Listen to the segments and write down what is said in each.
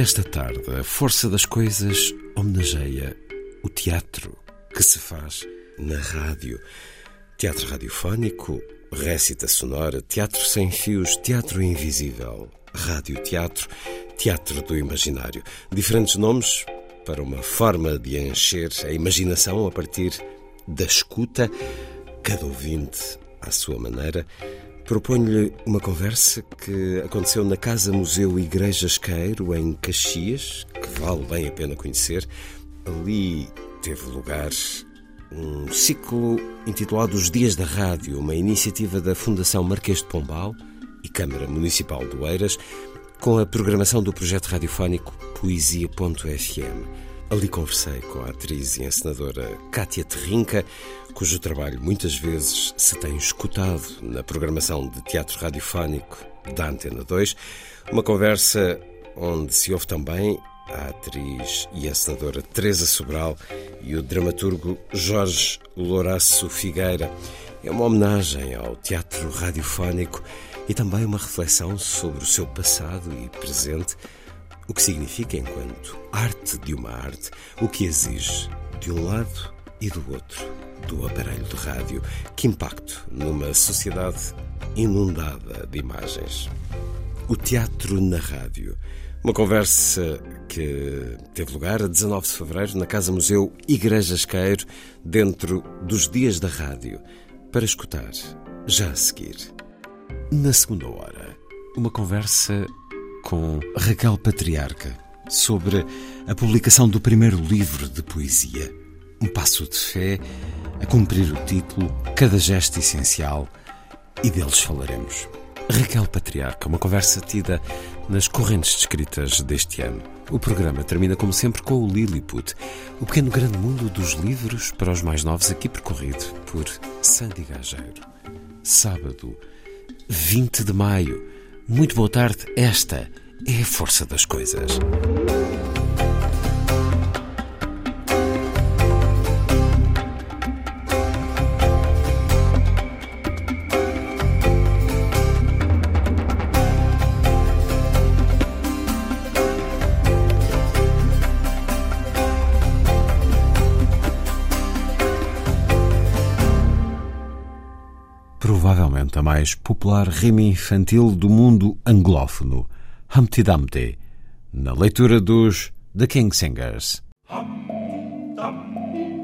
Nesta tarde, a força das coisas homenageia o teatro que se faz na rádio. Teatro radiofónico, récita sonora, teatro sem fios, teatro invisível, rádio-teatro, teatro do imaginário. Diferentes nomes para uma forma de encher a imaginação a partir da escuta, cada ouvinte à sua maneira. Proponho-lhe uma conversa que aconteceu na Casa Museu Igreja Esqueiro, em Caxias, que vale bem a pena conhecer. Ali teve lugar um ciclo intitulado Os Dias da Rádio, uma iniciativa da Fundação Marquês de Pombal e Câmara Municipal do Eiras, com a programação do projeto radiofónico Poesia.fm. Ali conversei com a atriz e encenadora Kátia Terrinca, cujo trabalho muitas vezes se tem escutado na programação de teatro radiofónico da Antena 2. Uma conversa onde se ouve também a atriz e encenadora Teresa Sobral e o dramaturgo Jorge Louraço Figueira. É uma homenagem ao teatro radiofónico e também uma reflexão sobre o seu passado e presente o que significa enquanto arte de uma arte, o que exige de um lado e do outro do aparelho de rádio. Que impacto numa sociedade inundada de imagens. O teatro na rádio. Uma conversa que teve lugar a 19 de fevereiro na Casa Museu Igreja Esqueiro, dentro dos Dias da Rádio, para escutar já a seguir. Na segunda hora, uma conversa com Raquel Patriarca sobre a publicação do primeiro livro de poesia, Um Passo de Fé, a cumprir o título Cada Gesto Essencial, e deles falaremos. Raquel Patriarca, uma conversa tida nas correntes descritas deste ano. O programa termina, como sempre, com o Lilliput, o pequeno grande mundo dos livros para os mais novos, aqui percorrido por Sandy Gageiro. Sábado, 20 de maio. Muito boa tarde. Esta é a força das coisas. Provavelmente a mais popular rima infantil do mundo anglófono, Humpty Dumpty, na leitura dos The King Singers.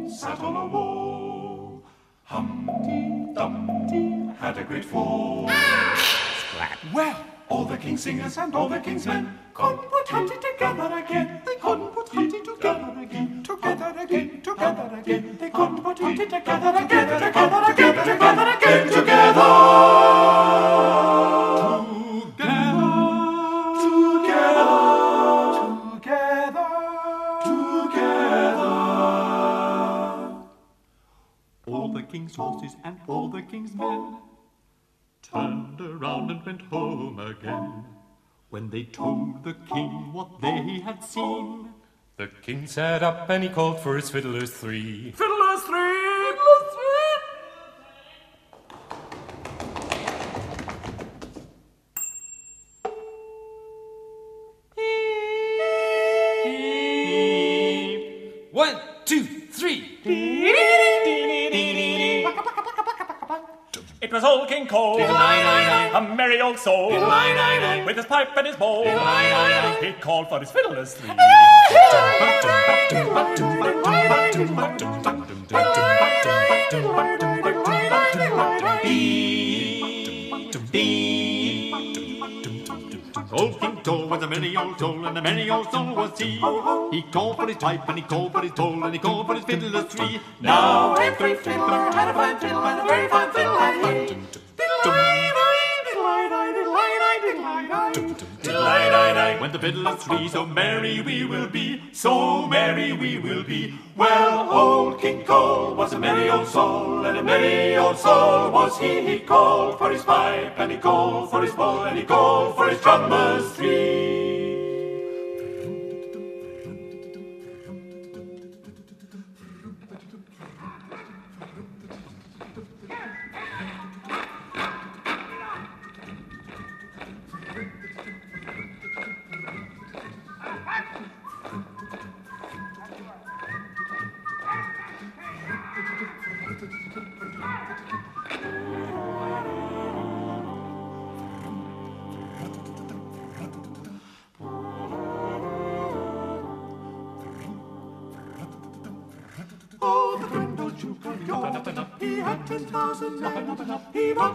Sat on a wall. Humpty Dumpty had a great fall. Well, all the king's singers and all the king's men couldn't put Humpty together again. They couldn't put Humpty together again. Together again, together again. They couldn't put Humpty together, together, together, together, together again, together. king's horses and all the king's men turned around and went home again. When they told the king what they had seen, the king sat up and he called for his fiddlers three. Fiddlers three! Fiddlers three! One, two, It was old King Cole, a merry old soul, with his pipe and his bowl. He called for his fiddlers three. Old King Cole was a merry old soul, and a merry old soul was he. He called for his pipe, and he called for his bowl, and he called for his fiddlers three. Now every fiddler had a fine fiddle, and a very fine fiddle had he. When the fiddle fiddlers three, so merry we will be, so merry we will be. Well, old King Cole was a merry old soul, and a merry old soul was he. He called for his pipe, and he called for his bowl, and he called for his drummers three.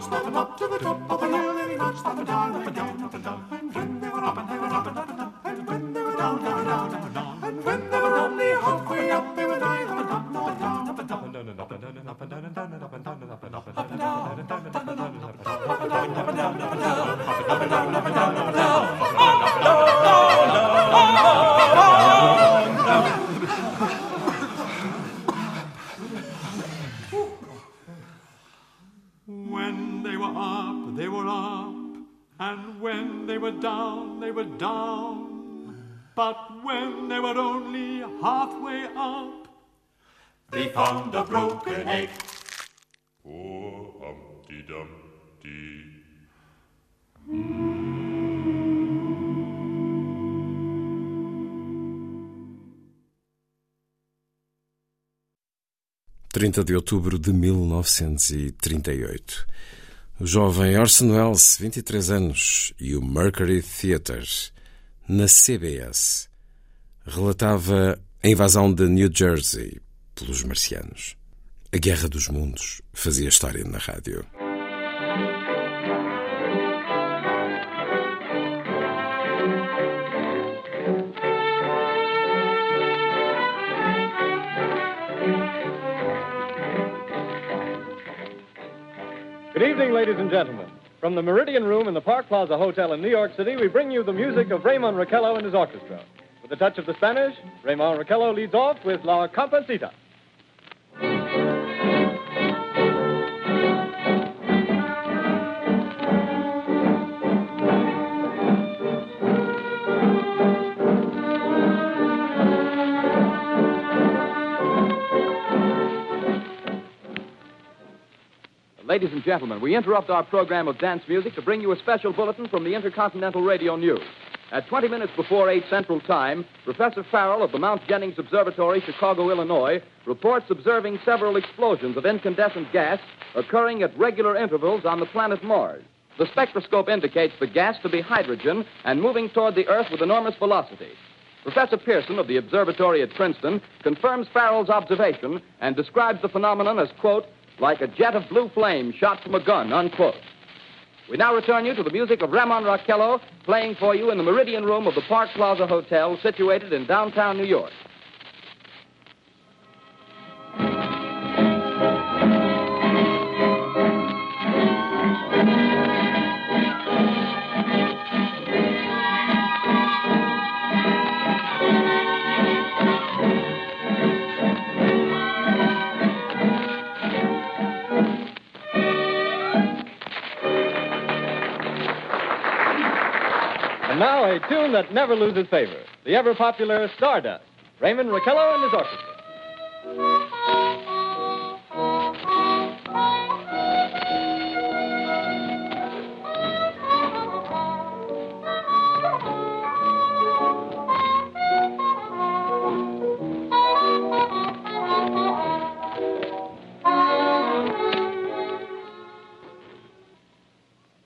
He marched them up to the top But when they were only halfway up, They found a broken egg. Poor Humpty Dumpty. 30 de outubro de 1938. O jovem Orson Welles, 23 anos, e o Mercury Theatre, na CBS, relatava a invasão de New Jersey pelos marcianos. A Guerra dos Mundos fazia história na rádio. Good evening, ladies and gentlemen. From the Meridian Room in the Park Plaza Hotel in New York City, we bring you the music of Raymond Raquello and his orchestra. With a touch of the Spanish, Raymond Raquello leads off with La Comparsita. Ladies and gentlemen, we interrupt our program of dance music to bring you a special bulletin from the Intercontinental Radio News. At 20 minutes before 8 Central Time, Professor Farrell of the Mount Jennings Observatory, Chicago, Illinois, reports observing several explosions of incandescent gas occurring at regular intervals on the planet Mars. The spectroscope indicates the gas to be hydrogen and moving toward the Earth with enormous velocity. Professor Pearson of the observatory at Princeton confirms Farrell's observation and describes the phenomenon as, quote, like a jet of blue flame shot from a gun, unquote. We now return you to the music of Ramon Raquello playing for you in the Meridian Room of the Park Plaza Hotel situated in downtown New York. Now a tune that never loses favor the ever popular Stardust. Raymond Raquello and his orchestra.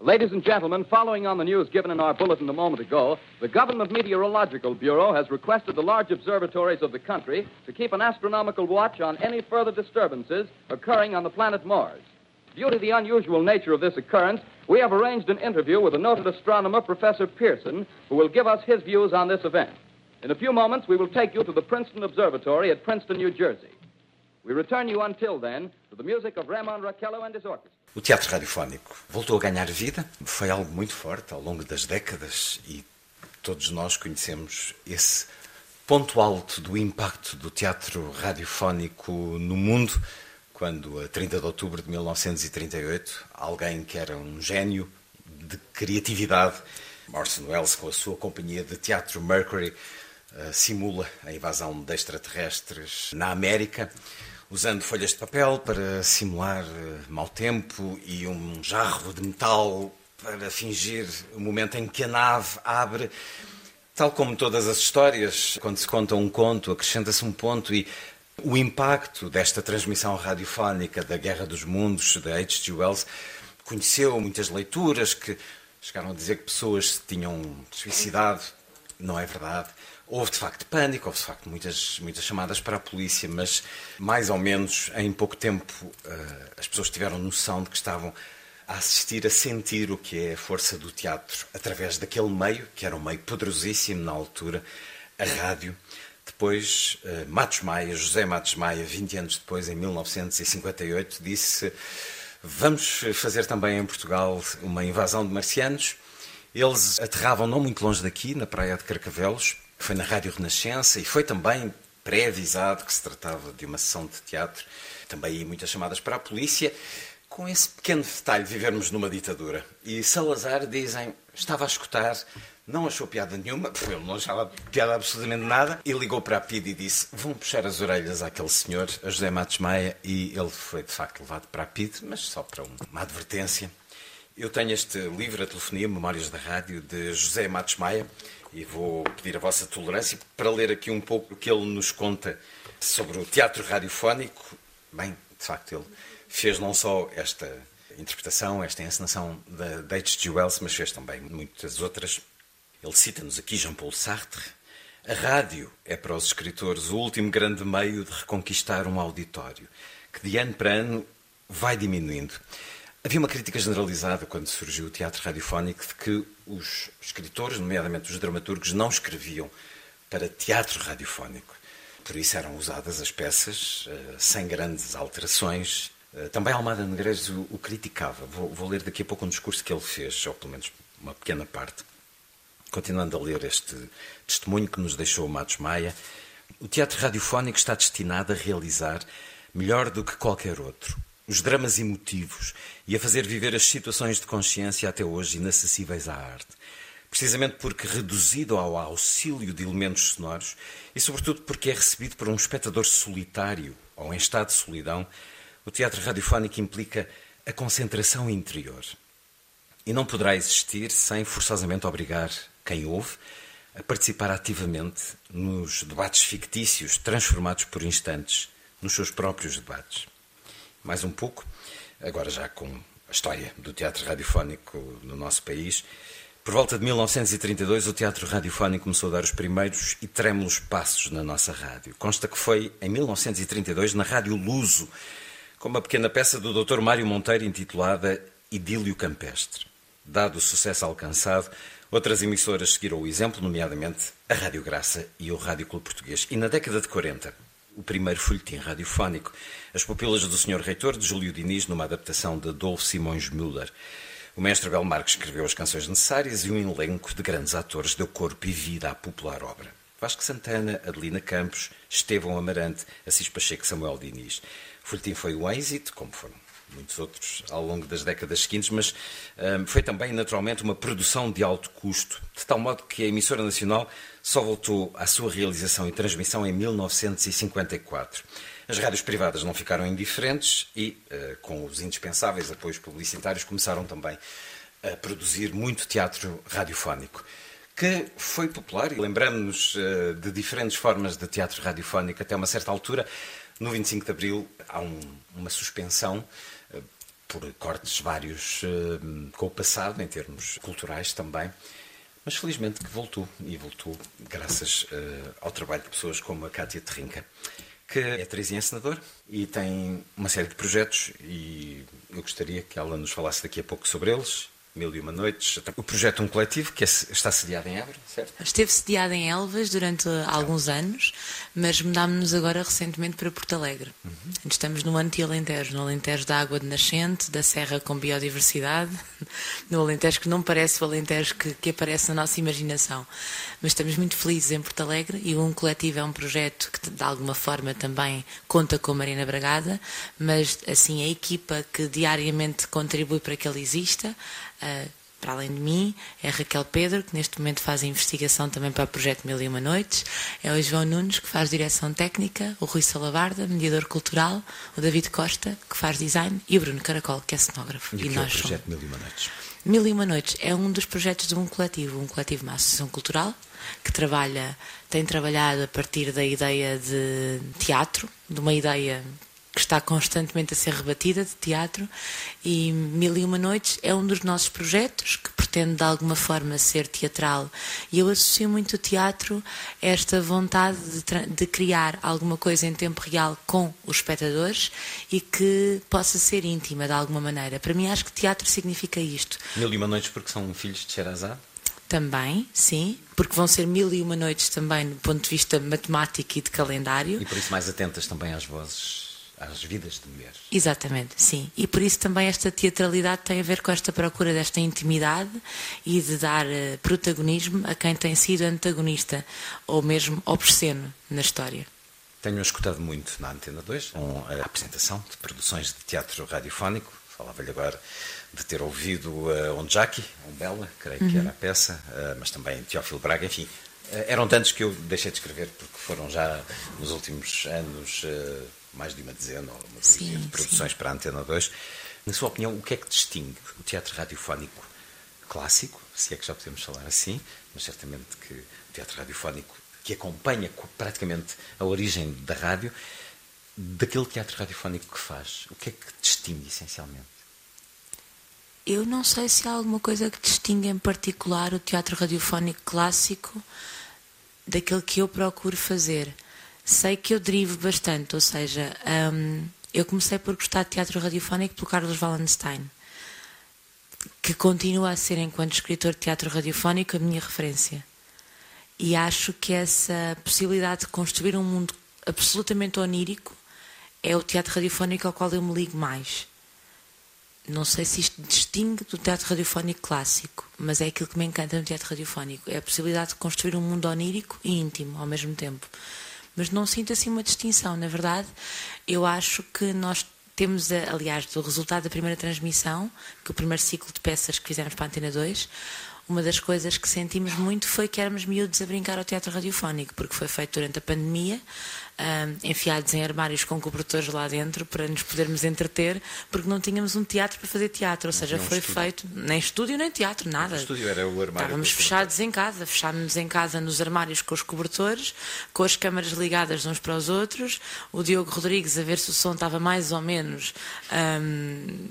Ladies and gentlemen, following on the news given in our bulletin a moment ago, the Government Meteorological Bureau has requested the large observatories of the country to keep an astronomical watch on any further disturbances occurring on the planet Mars. Due to the unusual nature of this occurrence, we have arranged an interview with the noted astronomer, Professor Pearson, who will give us his views on this event. In a few moments, we will take you to the Princeton Observatory at Princeton, New Jersey. O teatro radiofónico voltou a ganhar vida, foi algo muito forte ao longo das décadas e todos nós conhecemos esse ponto alto do impacto do teatro radiofónico no mundo, quando, a 30 de outubro de 1938, alguém que era um gênio de criatividade, Orson Welles, com a sua companhia de teatro Mercury, uh, simula a invasão de extraterrestres na América usando folhas de papel para simular uh, mau tempo e um jarro de metal para fingir o momento em que a nave abre. Tal como todas as histórias, quando se conta um conto, acrescenta-se um ponto e o impacto desta transmissão radiofónica da Guerra dos Mundos, da H.G. Wells, conheceu muitas leituras que chegaram a dizer que pessoas se tinham suicidado. Não é verdade. Houve de facto pânico, houve de facto muitas, muitas chamadas para a polícia, mas mais ou menos em pouco tempo uh, as pessoas tiveram noção de que estavam a assistir, a sentir o que é a força do teatro através daquele meio, que era um meio poderosíssimo na altura, a rádio. Depois, uh, Matos Maia, José Matos Maia, 20 anos depois, em 1958, disse: Vamos fazer também em Portugal uma invasão de marcianos. Eles aterravam não muito longe daqui, na praia de Carcavelos, foi na Rádio Renascença e foi também pré-avisado que se tratava de uma sessão de teatro. Também muitas chamadas para a polícia. Com esse pequeno detalhe, vivermos numa ditadura. E Salazar, dizem, estava a escutar, não achou piada nenhuma, ele não achava piada absolutamente nada, e ligou para a PID e disse: Vão puxar as orelhas àquele senhor, a José Matos Maia, e ele foi de facto levado para a PID, mas só para uma advertência. Eu tenho este livro, A Telefonia, Memórias da Rádio, de José Matos Maia, e vou pedir a vossa tolerância para ler aqui um pouco o que ele nos conta sobre o teatro radiofónico. Bem, de facto, ele fez não só esta interpretação, esta encenação da, da H.G. Wells, mas fez também muitas outras. Ele cita-nos aqui Jean-Paul Sartre. A rádio é para os escritores o último grande meio de reconquistar um auditório, que de ano para ano vai diminuindo. Havia uma crítica generalizada quando surgiu o teatro radiofónico de que os escritores, nomeadamente os dramaturgos, não escreviam para teatro radiofónico. Por isso eram usadas as peças uh, sem grandes alterações. Uh, também Almada Negreiros o, o criticava. Vou, vou, ler daqui a pouco um discurso que ele fez, ou pelo menos uma pequena parte. Continuando a ler este testemunho que nos deixou Matos Maia, o teatro radiofónico está destinado a realizar, melhor do que qualquer outro, os dramas emotivos e a fazer viver as situações de consciência até hoje inacessíveis à arte. Precisamente porque reduzido ao auxílio de elementos sonoros e, sobretudo, porque é recebido por um espectador solitário ou em estado de solidão, o teatro radiofónico implica a concentração interior. E não poderá existir sem forçosamente obrigar quem ouve a participar ativamente nos debates fictícios transformados por instantes nos seus próprios debates mais um pouco, agora já com a história do teatro radiofónico no nosso país. Por volta de 1932, o teatro radiofónico começou a dar os primeiros e trêmulos passos na nossa rádio. Consta que foi em 1932 na Rádio Luso, com uma pequena peça do Dr. Mário Monteiro intitulada Idílio Campestre. Dado o sucesso alcançado, outras emissoras seguiram o exemplo, nomeadamente a Rádio Graça e o Rádio Clube Português. E na década de 40, o primeiro folhetim radiofónico, As Pupilas do Senhor Reitor, de Júlio Diniz, numa adaptação de Adolfo Simões Müller. O mestre Belmarque escreveu as canções necessárias e um elenco de grandes atores deu corpo e vida à popular obra. Vasco Santana, Adelina Campos, Estevão Amarante, Assis Pacheco Samuel Diniz. O folhetim foi um êxito, como foram muitos outros ao longo das décadas seguintes, mas um, foi também naturalmente uma produção de alto custo, de tal modo que a emissora nacional só voltou à sua realização e transmissão em 1954. As rádios privadas não ficaram indiferentes e, uh, com os indispensáveis apoios publicitários, começaram também a produzir muito teatro radiofónico que foi popular e lembramos-nos uh, de diferentes formas de teatro radiofónico até uma certa altura. No 25 de Abril há um, uma suspensão por cortes vários uh, com o passado, em termos culturais também. Mas felizmente que voltou, e voltou graças uh, ao trabalho de pessoas como a Cátia Terrinca, que é e encenadora e tem uma série de projetos e eu gostaria que ela nos falasse daqui a pouco sobre eles Mil e Uma Noites. O projeto Um Coletivo, que é, está sediado em Évora, certo? Esteve sediado em Elvas durante alguns anos, mas mudámos-nos agora recentemente para Porto Alegre. Uhum. Estamos no anti-Alentejo, no Alentejo da água de nascente, da serra com biodiversidade, no Alentejo que não parece o Alentejo que, que aparece na nossa imaginação. Mas estamos muito felizes em Porto Alegre e o Um Coletivo é um projeto que de alguma forma também conta com a Marina Bragada, mas assim a equipa que diariamente contribui para que ele exista Uh, para além de mim, é a Raquel Pedro, que neste momento faz a investigação também para o projeto Mil e Uma Noites, é o João Nunes, que faz direção técnica, o Rui Salavarda, mediador cultural, o David Costa, que faz design, e o Bruno Caracol, que é cenógrafo. E, e nós é o projeto somos... Mil e Uma Noites? Mil e Uma Noites é um dos projetos de um coletivo, um coletivo, uma associação cultural, que trabalha, tem trabalhado a partir da ideia de teatro, de uma ideia que está constantemente a ser rebatida de teatro e Mil e Uma Noites é um dos nossos projetos que pretende de alguma forma ser teatral e eu associo muito o teatro a esta vontade de, de criar alguma coisa em tempo real com os espectadores e que possa ser íntima de alguma maneira. Para mim acho que teatro significa isto. Mil e Uma Noites porque são filhos de Sherazade? Também, sim, porque vão ser mil e uma noites também do ponto de vista matemático e de calendário. E por isso mais atentas também às vozes às vidas de mulheres. Exatamente, sim. E por isso também esta teatralidade tem a ver com esta procura desta intimidade e de dar uh, protagonismo a quem tem sido antagonista ou mesmo obsceno na história. Tenho escutado muito na Antena 2 com a apresentação de produções de teatro radiofónico. Falava-lhe agora de ter ouvido uh, um Jackie, um Bela, creio uhum. que era a peça, uh, mas também Teófilo Braga, enfim. Uh, eram tantos que eu deixei de escrever porque foram já nos últimos anos mais de uma dezena ou uma sim, de produções sim. para a Antena 2. Na sua opinião, o que é que distingue o teatro radiofónico clássico, se é que já podemos falar assim, mas certamente que o teatro radiofónico que acompanha praticamente a origem da rádio, daquele teatro radiofónico que faz? O que é que distingue essencialmente? Eu não sei se há alguma coisa que distingue em particular o teatro radiofónico clássico daquele que eu procuro fazer sei que eu derivo bastante, ou seja, um, eu comecei por gostar de teatro radiofónico pelo Carlos Wallenstein, que continua a ser, enquanto escritor de teatro radiofónico, a minha referência. E acho que essa possibilidade de construir um mundo absolutamente onírico é o teatro radiofónico ao qual eu me ligo mais. Não sei se isto distingue do teatro radiofónico clássico, mas é aquilo que me encanta no teatro radiofónico: é a possibilidade de construir um mundo onírico e íntimo ao mesmo tempo mas não sinto assim uma distinção. Na verdade, eu acho que nós temos, aliás, do resultado da primeira transmissão, que o primeiro ciclo de peças que fizemos para a Antena 2, uma das coisas que sentimos muito foi que éramos miúdos a brincar ao teatro radiofónico, porque foi feito durante a pandemia, um, enfiados em armários com cobertores lá dentro para nos podermos entreter, porque não tínhamos um teatro para fazer teatro, ou seja, foi estúdio. feito nem estúdio nem teatro, nada. O estúdio era o armário. Estávamos fechados em casa, fechámos em casa nos armários com os cobertores, com as câmaras ligadas uns para os outros, o Diogo Rodrigues a ver se o som estava mais ou menos um,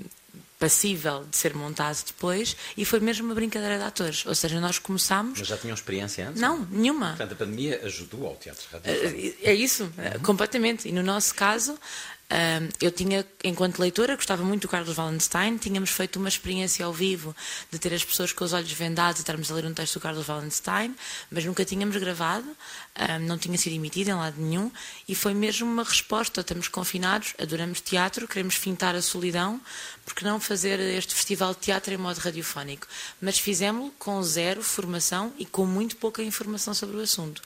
passível de ser montado depois e foi mesmo uma brincadeira de atores. Ou seja, nós começámos. Mas já tinham experiência antes? Não, nenhuma. Portanto, a pandemia ajudou ao teatro radiofónico. É isso, uhum. completamente. E no nosso caso, eu tinha, enquanto leitora, gostava muito do Carlos Wallenstein, tínhamos feito uma experiência ao vivo de ter as pessoas com os olhos vendados e estarmos a ler um texto do Carlos Wallenstein, mas nunca tínhamos gravado, não tinha sido emitido em lado nenhum, e foi mesmo uma resposta. Estamos confinados, adoramos teatro, queremos fintar a solidão, porque não fazer este festival de teatro em modo radiofónico? Mas fizemos-lo com zero formação e com muito pouca informação sobre o assunto.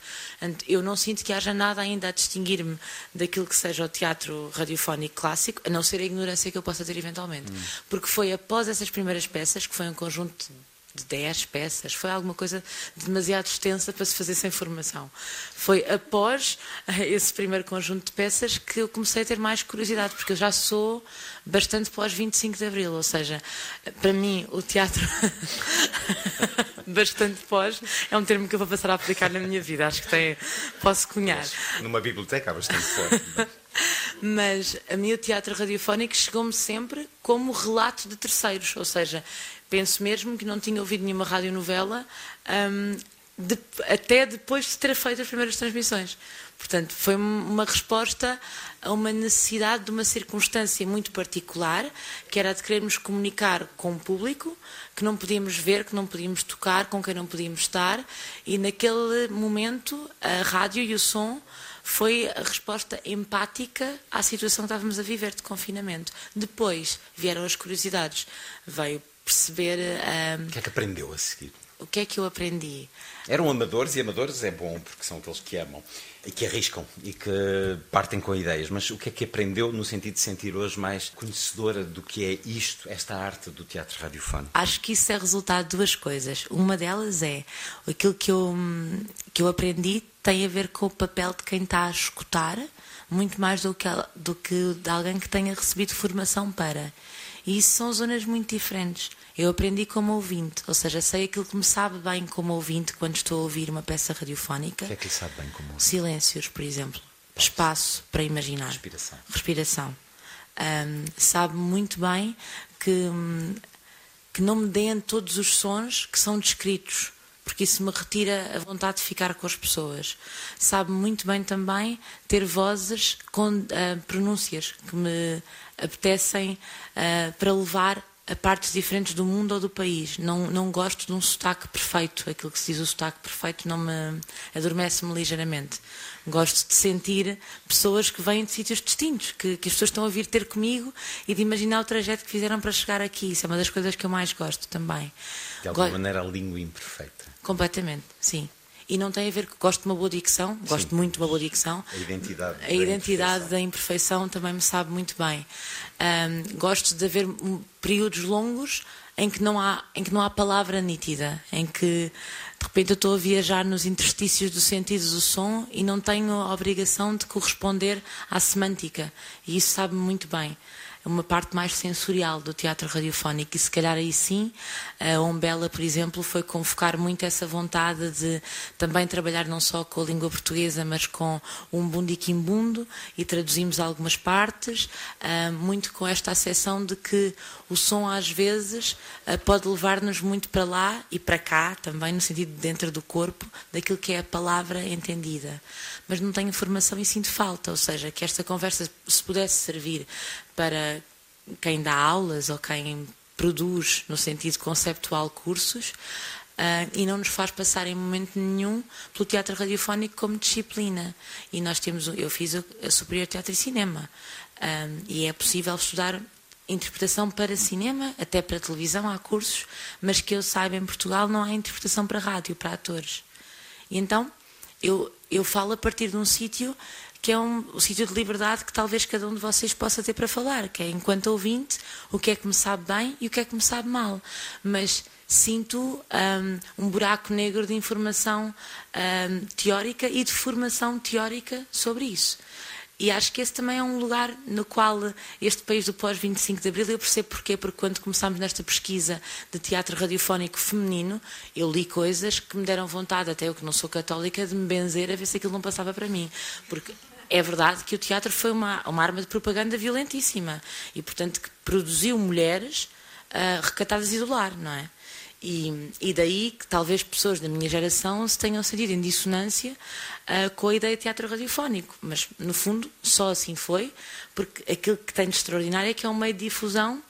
Eu não sinto que haja nada ainda a distinguir-me daquilo que seja o teatro radiofónico clássico, a não ser a ignorância que eu possa ter eventualmente. Hum. Porque foi após essas primeiras peças, que foi um conjunto de 10 peças, foi alguma coisa demasiado extensa para se fazer sem formação. Foi após eh, esse primeiro conjunto de peças que eu comecei a ter mais curiosidade, porque eu já sou bastante pós 25 de Abril, ou seja, para mim o teatro bastante pós é um termo que eu vou passar a aplicar na minha vida, acho que tem, posso cunhar. Numa biblioteca há bastante pós. Mas a minha teatro radiofónico chegou-me sempre como relato de terceiros, ou seja, penso mesmo que não tinha ouvido nenhuma radionovela um, de, até depois de ter feito as primeiras transmissões. Portanto, foi uma resposta a uma necessidade de uma circunstância muito particular, que era de querermos comunicar com o público, que não podíamos ver, que não podíamos tocar, com quem não podíamos estar, e naquele momento a rádio e o som foi a resposta empática à situação que estávamos a viver de confinamento. Depois vieram as curiosidades, veio perceber. Um, o que é que aprendeu a seguir? O que é que eu aprendi? Eram amadores e amadores é bom porque são aqueles que amam e que arriscam e que partem com ideias. Mas o que é que aprendeu no sentido de sentir hoje mais conhecedora do que é isto, esta arte do teatro radiofónico? Acho que isso é resultado de duas coisas. Uma delas é aquilo que eu, que eu aprendi tem a ver com o papel de quem está a escutar, muito mais do que, do que de alguém que tenha recebido formação para. E isso são zonas muito diferentes. Eu aprendi como ouvinte, ou seja, sei aquilo que me sabe bem como ouvinte quando estou a ouvir uma peça radiofónica. O que é que lhe sabe bem como ouvinte? Silêncios, por exemplo. Espaço para imaginar. Respiração. Respiração. Um, sabe muito bem que, que não me deem todos os sons que são descritos porque isso me retira a vontade de ficar com as pessoas. Sabe muito bem também ter vozes com uh, pronúncias que me apetecem uh, para levar a partes diferentes do mundo ou do país. Não, não gosto de um sotaque perfeito. Aquilo que se diz o sotaque perfeito não me adormece-me ligeiramente. Gosto de sentir pessoas que vêm de sítios distintos, que, que as pessoas estão a vir ter comigo e de imaginar o trajeto que fizeram para chegar aqui. Isso é uma das coisas que eu mais gosto também. De alguma Go maneira, a língua imperfeita. Completamente, sim. E não tem a ver com. Gosto de uma boa dicção, gosto Sim, muito de uma boa dicção. A identidade. A identidade da imperfeição também me sabe muito bem. Um, gosto de haver períodos longos em que não há em que não há palavra nítida, em que de repente eu estou a viajar nos interstícios do sentido do som e não tenho a obrigação de corresponder à semântica. E isso sabe-me muito bem uma parte mais sensorial do teatro radiofónico e se calhar aí sim a Ombela, por exemplo, foi convocar muito essa vontade de também trabalhar não só com a língua portuguesa, mas com um bundo e traduzimos algumas partes, uh, muito com esta acessão de que o som às vezes uh, pode levar-nos muito para lá e para cá, também no sentido de dentro do corpo, daquilo que é a palavra entendida. Mas não tenho formação e sinto falta, ou seja, que esta conversa se pudesse servir para quem dá aulas ou quem produz, no sentido conceptual, cursos, uh, e não nos faz passar em momento nenhum pelo teatro radiofónico como disciplina. E nós temos, eu fiz a Superior Teatro e Cinema, uh, e é possível estudar interpretação para cinema, até para televisão há cursos, mas que eu saiba em Portugal não há interpretação para rádio, para atores. E então eu, eu falo a partir de um sítio que é um, um sítio de liberdade que talvez cada um de vocês possa ter para falar, que é enquanto ouvinte, o que é que me sabe bem e o que é que me sabe mal. Mas sinto um, um buraco negro de informação um, teórica e de formação teórica sobre isso. E acho que esse também é um lugar no qual este país do pós-25 de Abril, eu percebo porquê, porque quando começámos nesta pesquisa de teatro radiofónico feminino, eu li coisas que me deram vontade, até eu que não sou católica, de me benzer a ver se aquilo não passava para mim. Porque é verdade que o teatro foi uma, uma arma de propaganda violentíssima e, portanto, que produziu mulheres uh, recatadas e do lar, não é? E, e, daí que talvez pessoas da minha geração se tenham sentido em dissonância uh, com a ideia de teatro radiofónico. Mas, no fundo, só assim foi, porque aquilo que tem de extraordinário é que é um meio de difusão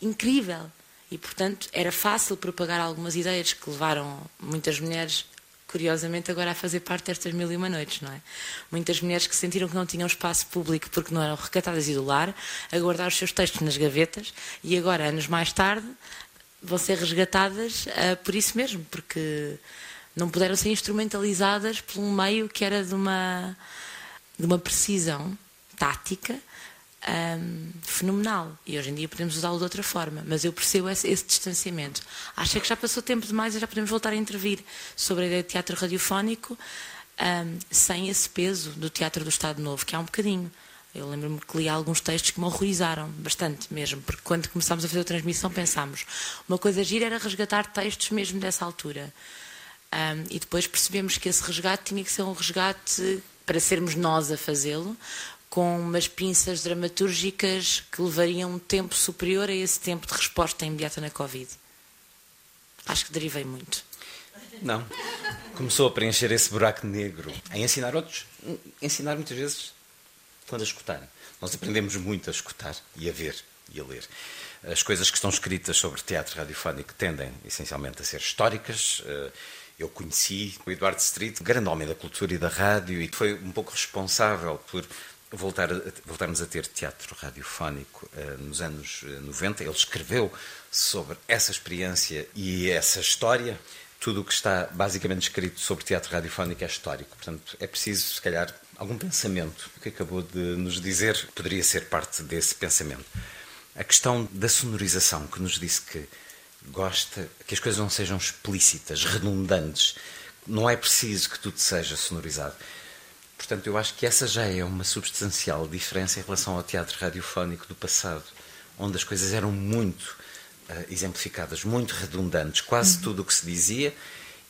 incrível. E, portanto, era fácil propagar algumas ideias que levaram muitas mulheres curiosamente agora a fazer parte destas mil e uma noites, não é? Muitas mulheres que sentiram que não tinham espaço público porque não eram recatadas e do lar, a guardar os seus textos nas gavetas e agora, anos mais tarde, vão ser resgatadas uh, por isso mesmo, porque não puderam ser instrumentalizadas por um meio que era de uma, de uma precisão tática um, fenomenal. E hoje em dia podemos usá-lo de outra forma. Mas eu percebo esse, esse, distanciamento. Acho que já passou tempo demais e já podemos voltar a intervir sobre a ideia de teatro radiofónico um, sem esse peso do teatro do Estado Novo, que há um bocadinho. Eu lembro-me que li alguns textos que me horrorizaram, bastante mesmo, porque quando começámos a fazer a transmissão pensámos uma coisa gira era resgatar textos mesmo dessa altura. Um, e depois percebemos que esse resgate tinha que ser um resgate para sermos nós a fazê-lo, com umas pinças dramatúrgicas que levariam um tempo superior a esse tempo de resposta imediata na Covid. Acho que derivei muito. Não. Começou a preencher esse buraco negro, a ensinar outros. Ensinar muitas vezes quando a escutarem. Nós aprendemos muito a escutar e a ver e a ler. As coisas que estão escritas sobre teatro radiofónico tendem essencialmente a ser históricas. Eh, eu conheci o Eduardo Street, grande homem da cultura e da rádio, e foi um pouco responsável por voltar a, voltarmos a ter teatro radiofónico uh, nos anos 90. Ele escreveu sobre essa experiência e essa história. Tudo o que está basicamente escrito sobre teatro radiofónico é histórico. Portanto, é preciso, se calhar, algum pensamento. O que acabou de nos dizer poderia ser parte desse pensamento. A questão da sonorização, que nos disse que gosta que as coisas não sejam explícitas, redundantes. Não é preciso que tudo seja sonorizado. Portanto, eu acho que essa já é uma substancial diferença em relação ao teatro radiofónico do passado, onde as coisas eram muito uh, exemplificadas, muito redundantes, quase uhum. tudo o que se dizia,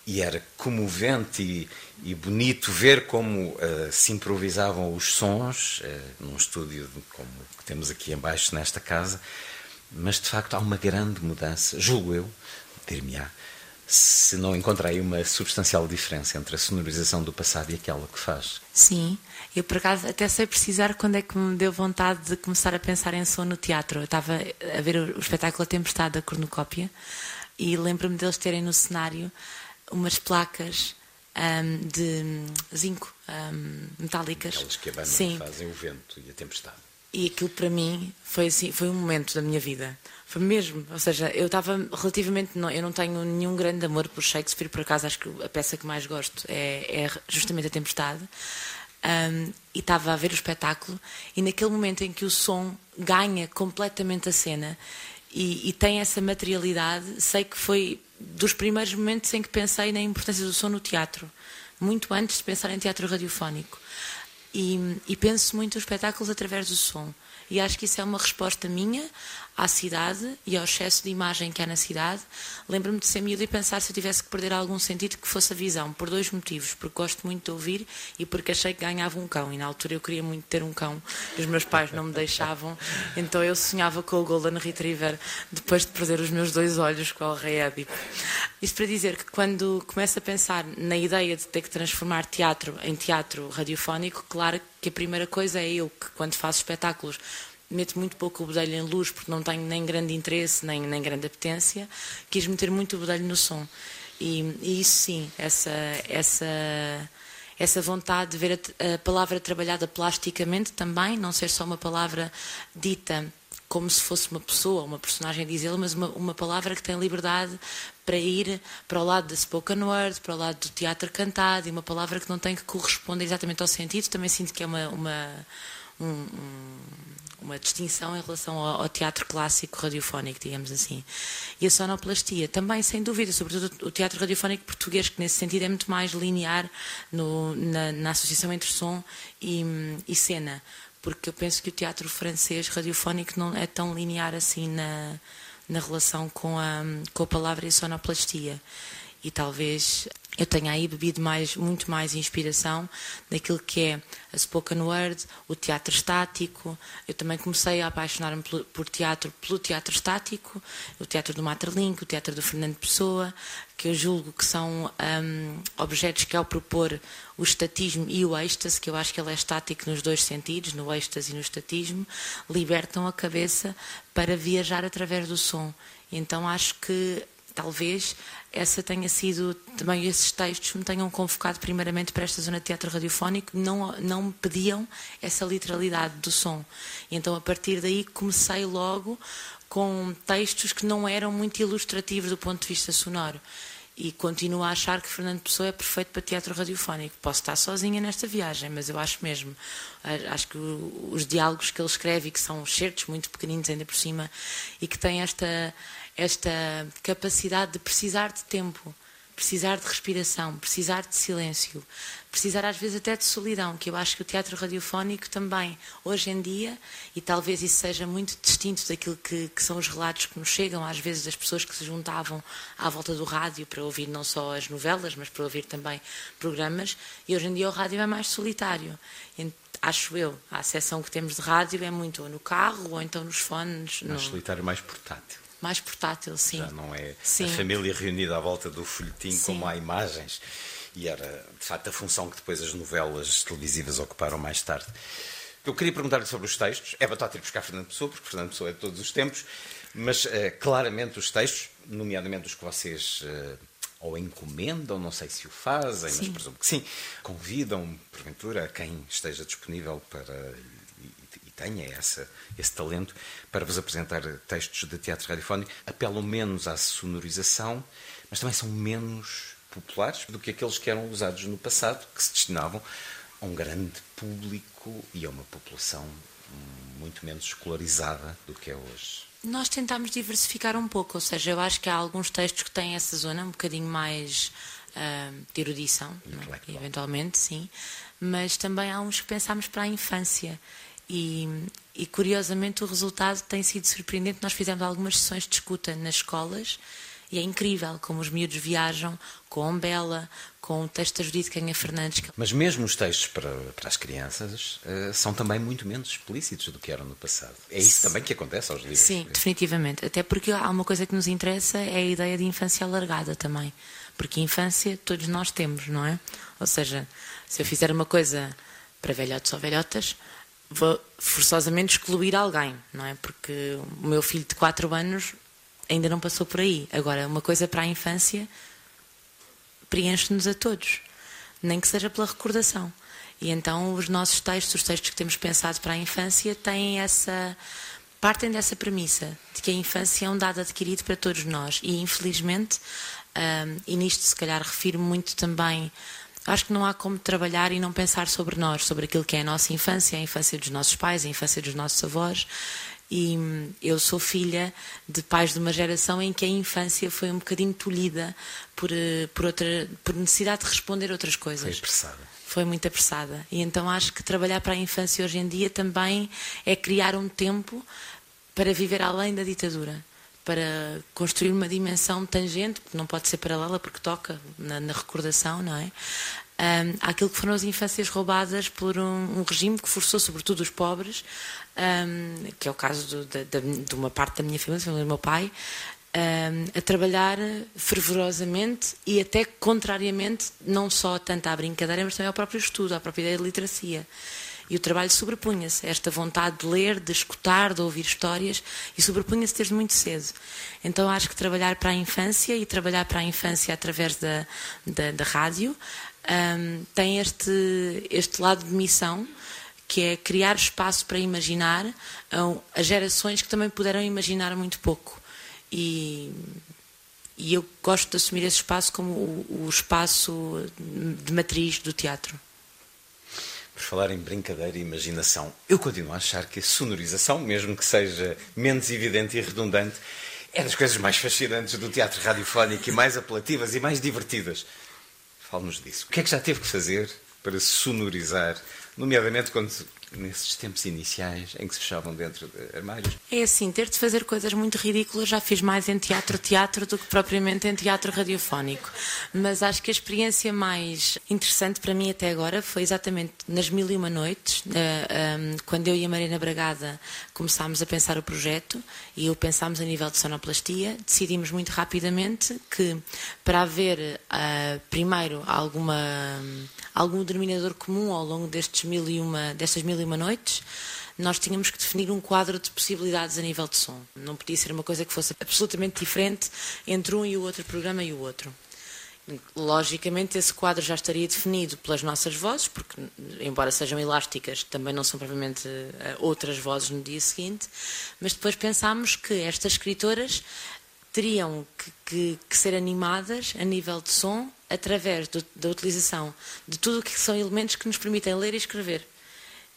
e era comovente e, e bonito ver como uh, se improvisavam os sons, uh, num estúdio como que temos aqui embaixo nesta casa, mas de facto há uma grande mudança, julgo eu, dir-me-á, se não encontrei uma substancial diferença entre a sonorização do passado e aquela que faz. Sim, eu por acaso até sei precisar quando é que me deu vontade de começar a pensar em som no teatro. Eu estava a ver o espetáculo A Tempestade da Cornucópia e lembro-me deles terem no cenário umas placas um, de zinco um, metálicas. Aquelas que abanam Sim. fazem o vento e a tempestade. E aquilo para mim foi assim, foi um momento da minha vida. Foi mesmo, ou seja, eu estava relativamente, não, eu não tenho nenhum grande amor por Shakespeare, por acaso acho que a peça que mais gosto é, é justamente a Tempestade. Um, e estava a ver o espetáculo e naquele momento em que o som ganha completamente a cena e, e, tem essa materialidade, sei que foi dos primeiros momentos em que pensei na importância do som no teatro, muito antes de pensar em teatro radiofónico. E, e penso muito os espetáculos através do som. E acho que isso é uma resposta minha à cidade e ao excesso de imagem que há na cidade. Lembro-me de ser miúdo e pensar se eu tivesse que perder algum sentido que fosse a visão, por dois motivos. Porque gosto muito de ouvir e porque achei que ganhava um cão. E na altura eu queria muito ter um cão os meus pais não me deixavam. Então eu sonhava com o Golden Retriever depois de perder os meus dois olhos com o Rei Édipo. Isto para dizer que quando começo a pensar na ideia de ter que transformar teatro em teatro radiofónico, claro que a primeira coisa é eu que, quando faço espetáculos, meto muito pouco o bodelho em luz porque não tenho nem grande interesse nem, nem grande apetência, quis meter muito o bodelho no som. E, e isso sim, essa, essa, essa vontade de ver a, a palavra trabalhada plasticamente também, não ser só uma palavra dita como se fosse uma pessoa, uma personagem dizê-la, mas uma, uma palavra que tem liberdade para ir para o lado da spoken word, para o lado do teatro cantado, e uma palavra que não tem que corresponder exatamente ao sentido, também sinto que é uma, uma um, uma distinção em relação ao, ao, teatro clássico radiofónico, digamos assim. E a sonoplastia também, sem dúvida, sobretudo o teatro radiofónico português, que nesse sentido é muito mais linear no, na, na, associação entre som e, e, cena, porque eu penso que o teatro francês radiofónico não é tão linear assim na, na relação com a, com a palavra e a sonoplastia. E talvez eu tenho aí bebido mais, muito mais inspiração naquilo que é a spoken word, o teatro estático. Eu também comecei a apaixonar-me por teatro, pelo teatro estático, o teatro do Materlink, o teatro do Fernando Pessoa, que eu julgo que são um, objetos que ao propor o estatismo e o êxtase, que eu acho que ele é estático nos dois sentidos, no êxtase e no estatismo, libertam a cabeça para viajar através do som. Então acho que talvez essa tenha sido, também esses textos me tenham convocado primeiramente para esta zona de teatro radiofónico, não, não me pediam essa literalidade do som. E então, a partir daí, comecei logo com textos que não eram muito ilustrativos do ponto de vista sonoro. E continuo a achar que Fernando Pessoa é perfeito para teatro radiofónico. Posso estar sozinha nesta viagem, mas eu acho mesmo. Acho que os diálogos que ele escreve, que são certos muito pequeninos ainda por cima, e que têm esta esta capacidade de precisar de tempo, precisar de respiração, precisar de silêncio, precisar às vezes até de solidão, que eu acho que o teatro radiofónico também, hoje em dia, e talvez isso seja muito distinto daquilo que, que, são os relatos que nos chegam, às vezes das pessoas que se juntavam à volta do rádio para ouvir não só as novelas, mas para ouvir também programas, e hoje em dia o rádio é mais solitário. acho eu, a seção que temos de rádio é muito ou no carro ou então nos fones. Mais no... solitário, mais portátil. Mais portátil, sim. Já não é sim. a família reunida à volta do folhetim sim. como há imagens. E era, de facto, a função que depois as novelas televisivas ocuparam mais tarde. Eu queria perguntar-lhe sobre os textos. É batata ir buscar Fernando Pessoa, porque Fernando Pessoa é de todos os tempos, mas uh, claramente os textos, nomeadamente os que vocês uh, ou encomendam, não sei se o fazem, sim. mas presumo que sim, convidam, porventura, quem esteja disponível para tenha essa, esse talento para vos apresentar textos de teatro radiofónico, apelam menos à sonorização, mas também são menos populares do que aqueles que eram usados no passado, que se destinavam a um grande público e a uma população muito menos escolarizada do que é hoje. Nós tentámos diversificar um pouco, ou seja, eu acho que há alguns textos que têm essa zona um bocadinho mais uh, de erudição, é? eventualmente, sim, mas também há uns que pensámos para a infância. E, e, curiosamente o resultado tem sido surpreendente. Nós fizemos algumas sessões de escuta nas escolas e é incrível como os miúdos viajam com a Umbela, com o texto da Judite Canha Fernandes. Mas mesmo os textos para, para as crianças uh, são também muito menos explícitos do que eram no passado. É isso também que acontece aos livros. Sim, definitivamente. Até porque há uma coisa que nos interessa é a ideia de infância alargada também. Porque infância todos nós temos, não é? Ou seja, se eu fizer uma coisa para velhotes ou velhotas, forçosamente excluir alguém, não é? Porque o meu filho de 4 anos ainda não passou por aí. Agora, uma coisa para a infância preenche-nos a todos, nem que seja pela recordação. E então os nossos textos, os textos que temos pensado para a infância, têm essa partem dessa premissa de que a infância é um dado adquirido para todos nós e infelizmente um, e nisto se calhar refiro muito também acho que não há como trabalhar e não pensar sobre nós, sobre aquilo que é a nossa infância, a infância dos nossos pais, a infância dos nossos avós e eu sou filha de pais de uma geração em que a infância foi um bocadinho tolhida por, eh, por, outra, por necessidade de responder outras coisas. Foi apressada. Foi muito apressada. E então acho que trabalhar para a infância hoje em dia também é criar um tempo para viver além da ditadura para construir uma dimensão tangente, que não pode ser paralela porque toca na, na recordação, não é? Um, àquilo que foram as infâncias roubadas por um, um regime que forçou sobretudo os pobres um, que é o caso do, de, de, uma parte da minha família, do meu pai, um, a trabalhar fervorosamente e até contrariamente, não só tanto à brincadeira, mas também ao próprio estudo, à própria ideia de literacia. E o trabalho sobrepunha-se, esta vontade de ler, de escutar, de ouvir histórias, e sobrepunha-se desde muito cedo. Então acho que trabalhar para a infância e trabalhar para a infância através da, da, da rádio um, tem este, este lado de missão que é criar espaço para imaginar a gerações que também puderam imaginar muito pouco. E, e eu gosto de assumir esse espaço como o, o espaço de matriz do teatro. Falar em brincadeira e imaginação, eu continuo a achar que a sonorização, mesmo que seja menos evidente e redundante, é das coisas mais fascinantes do teatro radiofónico e mais apelativas e mais divertidas. Fale-nos disso. O que é que já teve que fazer para sonorizar nomeadamente quando nesses tempos iniciais em que se fechavam dentro de armários. É assim, ter de fazer coisas muito ridículas já fiz mais em teatro-teatro do que propriamente em teatro radiofónico. Mas acho que a experiência mais interessante para mim até agora foi exatamente nas Mil e Uma Noites, quando eu e a Marina Bragada começámos a pensar o projeto e eu pensámos a nível de sonoplastia, decidimos muito rapidamente que para haver ah, primeiro alguma algum denominador comum ao longo destes mil e uma, destas mil e uma noites, nós tínhamos que definir um quadro de possibilidades a nível de som. Não podia ser uma coisa que fosse absolutamente diferente entre um e o outro programa e o outro. Logicamente, esse quadro já estaria definido pelas nossas vozes, porque, embora sejam elásticas, também não são propriamente eh, outras vozes no dia seguinte. Mas depois pensámos que estas escritoras teriam que, que, que, ser animadas a nível de som através do, da utilização de tudo o que são elementos que nos permitem ler e escrever.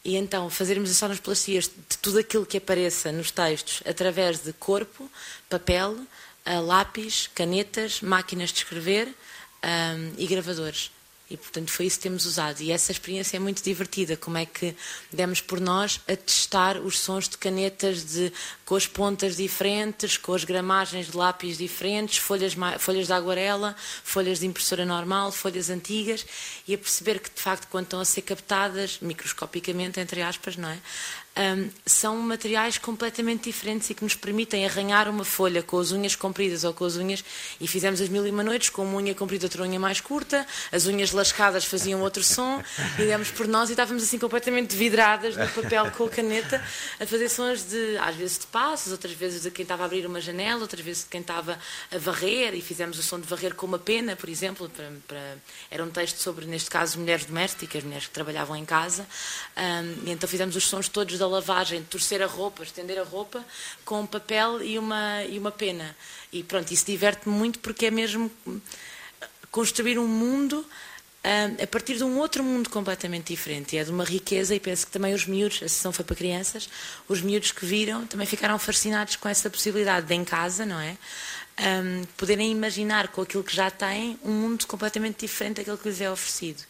E então fazermos as sonoplastias de tudo aquilo que apareça nos textos através de corpo, papel, lápis, canetas, máquinas de escrever um, e gravadores. E, portanto, foi isso que temos usado. E essa experiência é muito divertida. Como é que demos por nós a testar os sons de canetas de, com as pontas diferentes, com as gramagens de lápis diferentes, folhas, folhas de aguarela, folhas de impressora normal, folhas antigas, e a perceber que, de facto, quando estão a ser captadas, microscopicamente, entre aspas, não é? Um, são materiais completamente diferentes e que nos permitem arranhar uma folha com as unhas compridas ou com as unhas. E fizemos as mil e uma noites com uma unha comprida, outra unha mais curta, as unhas lascadas faziam outro som, e demos por nós e estávamos assim completamente vidradas no papel com a caneta a fazer sons de, às vezes de passos, outras vezes de quem estava a abrir uma janela, outras vezes de quem estava a varrer, e fizemos o som de varrer com uma pena, por exemplo. Para, para... Era um texto sobre, neste caso, mulheres domésticas, mulheres que trabalhavam em casa, um, e então fizemos os sons todos da lavagem, torcer a roupa, estender a roupa com um papel e uma, e uma pena. E pronto, isso diverte-me muito porque é mesmo construir um mundo uh, a partir de um outro mundo completamente diferente. E é de uma riqueza, e penso que também os miúdos, a sessão foi para crianças, os miúdos que viram também ficaram fascinados com essa possibilidade de em casa, não é? Um, poderem imaginar com aquilo que já têm um mundo completamente diferente daquele que lhes é oferecido.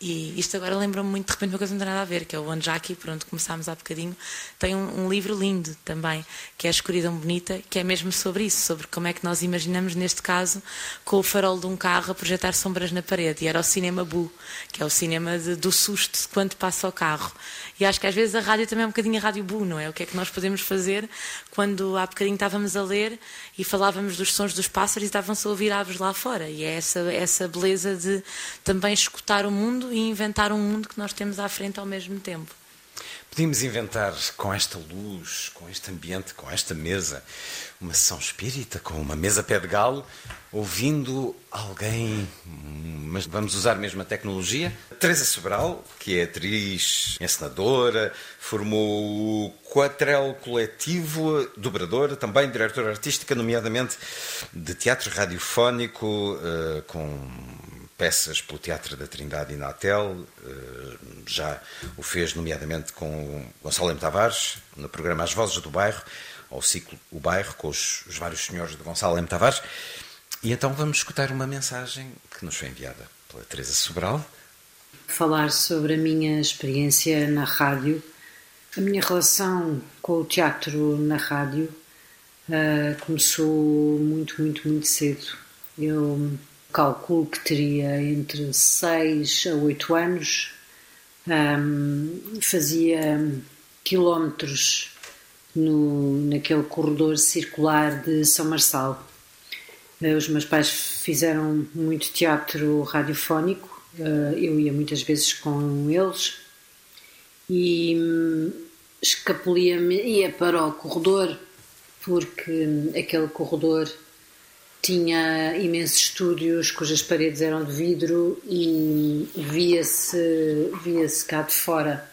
E isto agora lembra-me muito, de repente, uma coisa que não tem nada a ver, que é o Anjaki, por onde começámos há bocadinho, tem um, um, livro lindo também, que é A Escuridão Bonita, que é mesmo sobre isso, sobre como é que nós imaginamos, neste caso, com o farol de um carro a projetar sombras na parede. E era o cinema Bu, que é o cinema de, do susto quando passa o carro. E acho que às vezes a rádio também é um bocadinho a rádio Bu, não é? O que é que nós podemos fazer quando há bocadinho estávamos a ler e falávamos dos sons dos pássaros e estavam-se a ouvir aves lá fora. E é essa, essa beleza de também escutar o mundo e inventar um mundo que nós temos à frente ao mesmo tempo. Podíamos inventar com esta luz, com este ambiente, com esta mesa, uma sessão espírita, com uma mesa pé de galo, ouvindo alguém, mas vamos usar mesmo a tecnologia. Teresa Sobral, que é atriz, encenadora, formou o Quatrel Coletivo, dobradora, também diretora artística, nomeadamente de teatro radiofónico, eh, com peças pelo Teatro da Trindade e Natel, eh, já o fez nomeadamente com Gonçalo M. Tavares, no programa As Vozes do Bairro, ao ciclo O Bairro, com os, os vários senhores de Gonçalo M. Tavares. E então vamos escutar uma mensagem que nos foi enviada pela Teresa Sobral. Falar sobre a minha experiência na rádio, a minha relação com o teatro na rádio uh, começou muito, muito, muito cedo. Eu calculo que teria entre 6 a 8 anos, um, fazia quilómetros no, naquele corredor circular de São Marçal. Eh, os meus pais fizeram muito teatro radiofónico, eh, eu ia muitas vezes com eles e hum, escapulia-me, ia para o corredor, porque aquele corredor tinha imensos estúdios cujas paredes eram de vidro e via-se via -se cá de fora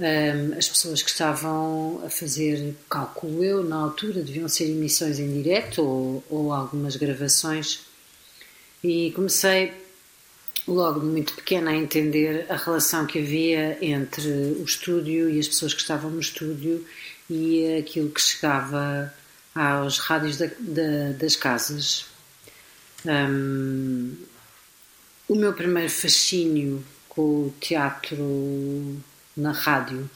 um, as pessoas que estavam a fazer, calculo eu, na altura, deviam ser emissões em direto ou, ou algumas gravações. E comecei logo de muito pequena a entender a relação que havia entre o estúdio e as pessoas que estavam no estúdio e aquilo que chegava aos rádios da, da, das casas. Um, o meu primeiro fascínio com o teatro na rádio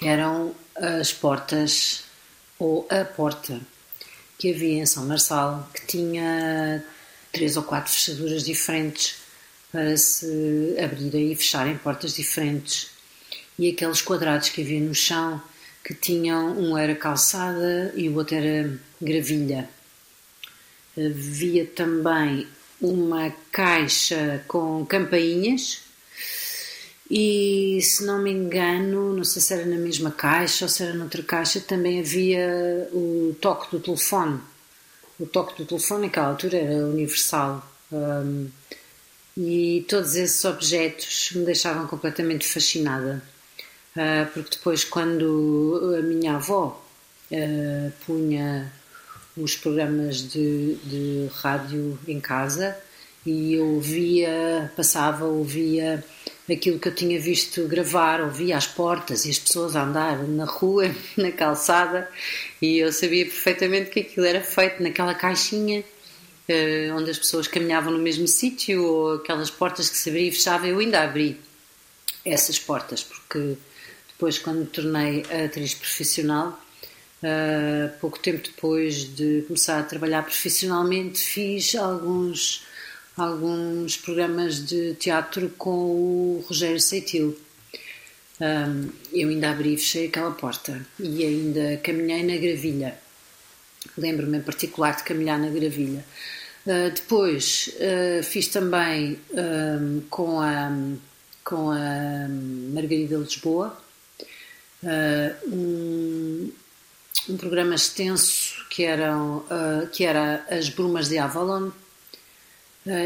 eram as portas ou a porta que havia em São Marçal que tinha três ou quatro fechaduras diferentes para se abrirem e fecharem portas diferentes e aqueles quadrados que havia no chão que tinham um era calçada e o outro era gravilha havia também uma caixa com campainhas e se não me engano, não sei se era na mesma caixa ou se era noutra caixa, também havia o toque do telefone. O toque do telefone naquela altura era universal. Um, e todos esses objetos me deixavam completamente fascinada. Uh, porque depois, quando a minha avó uh, punha os programas de, de rádio em casa e eu ouvia, passava, ouvia aquilo que eu tinha visto gravar, ouvia as portas e as pessoas a andar na rua, na calçada, e eu sabia perfeitamente que aquilo era feito naquela caixinha uh, onde as pessoas caminhavam no mesmo sítio ou aquelas portas que se abriam e fechavam, eu ainda abri essas portas, porque depois, quando me tornei atriz profissional, uh, pouco tempo depois de começar a trabalhar profissionalmente, fiz alguns, alguns programas de teatro com o Rogério Seitil. Um, eu ainda abri e fechei aquela porta e ainda caminhei na gravilha. Lembro-me em particular de caminhar na gravilha. Uh, depois uh, fiz também um, com, a, com a Margarida Lisboa uh, um, um, programa extenso que, eram, que era As Brumas de Avalon.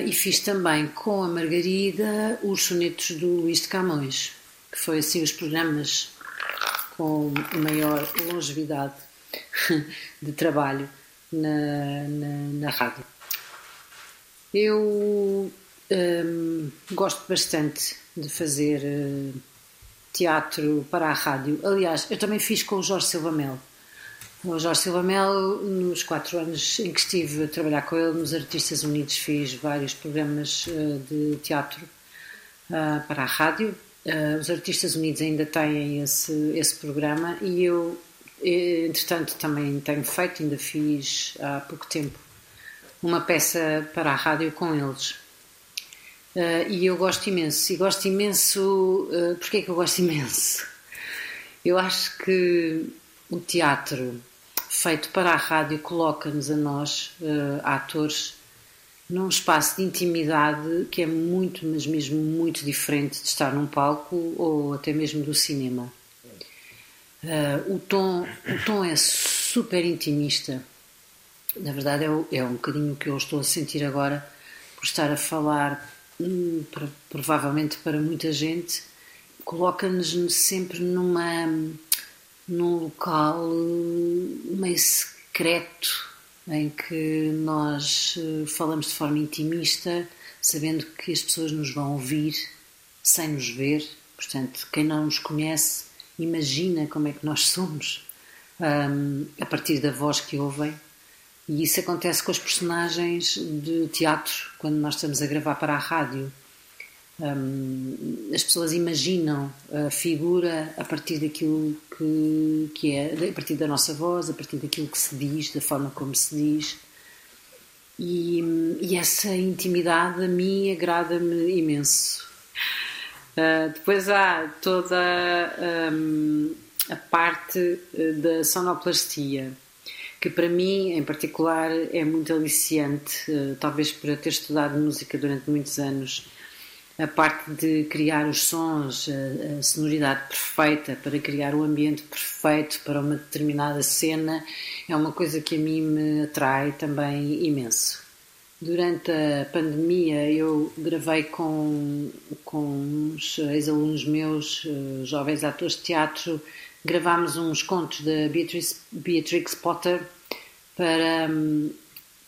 e fiz também com a Margarida os sonetos do Luís de Camões, que foi assim os programas com maior longevidade de trabalho na, na, na rádio. Eu um, gosto bastante de fazer uh, teatro para a rádio. Aliás, eu também fiz com o Jorge Silva Melo. O Jorge Silva Melo, nos quatro anos em que estive a trabalhar com ele nos Artistas Unidos, fiz vários programas uh, de teatro uh, para a rádio. os Artistas Unidos ainda têm esse, esse programa e eu Entretanto, também tenho feito, ainda fiz há pouco tempo, uma peça para a rádio com eles. Uh, e eu gosto imenso. E gosto imenso. Uh, Porquê é que eu gosto imenso? Eu acho que o teatro feito para a rádio coloca-nos a nós, uh, atores, num espaço de intimidade que é muito, mas mesmo muito diferente de estar num palco ou até mesmo do cinema. Uh, o, tom, o tom é super intimista. Na verdade, é, é um bocadinho o que eu estou a sentir agora, por estar a falar, provavelmente para muita gente, coloca-nos sempre numa, num local meio secreto, em que nós eh, falamos de forma intimista, sabendo que as pessoas nos vão ouvir sem nos ver. Portanto, quem não nos conhece imagina como é que nós somos um, a partir da voz que ouvem. E isso acontece com os personagens de teatro, quando nós estamos a gravar para a rádio. Um, as pessoas imaginam a figura a partir daquilo que, que é, a partir da nossa voz, a partir daquilo que se diz, da forma como se diz. E, e essa intimidade a mim agrada-me imenso. Uh, depois há toda um, a parte eh, da sonoplastia, que para mim, em particular, é muito aliciante, uh, talvez por ter estudado música durante muitos anos. A parte de criar os sons, a, a sonoridade perfeita para criar o ambiente perfeito para uma determinada cena, é uma coisa que a mim me atrai também imenso. Durante a pandemia, eu gravei com, com uns ex-alunos meus, eh, jovens atores de teatro, gravámos uns contos da Beatrice, Beatrix Potter para,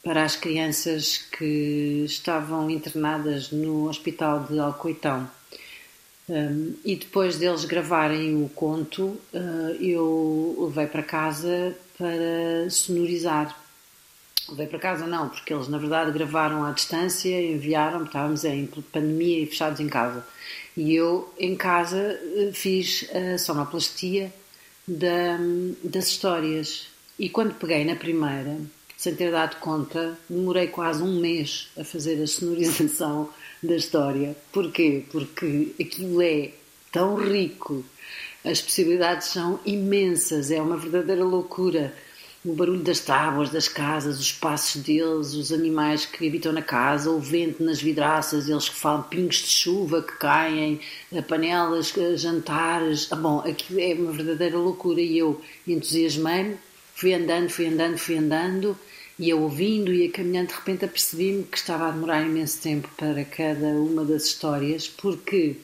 para as crianças que estavam internadas no Hospital de Alcoitão. Um, e depois deles gravarem o conto, uh, eu levei para casa para sonorizar Levei para casa não, porque eles na verdade gravaram à distância, enviaram, estávamos em pandemia e fechados em casa. E eu em casa eh, fiz a sonoplastia da, das histórias. E quando peguei na primeira, sem ter dado conta, demorei quase um mês a fazer a sonorização da história. Porquê? Porque aquilo é tão rico, as possibilidades são imensas, é uma verdadeira loucura o barulho das tábuas das casas, os passos deles, os animais que habitam na casa, o vento nas vidraças, eles que falam pingos de chuva que caem, panelas, jantares. Ah, bom, aquilo é uma verdadeira loucura e eu entusiasmei-me, fui andando, fui andando, fui andando, e eu ouvindo e a caminhando, de repente apercebi-me que estava a demorar imenso tempo para cada uma das histórias, porque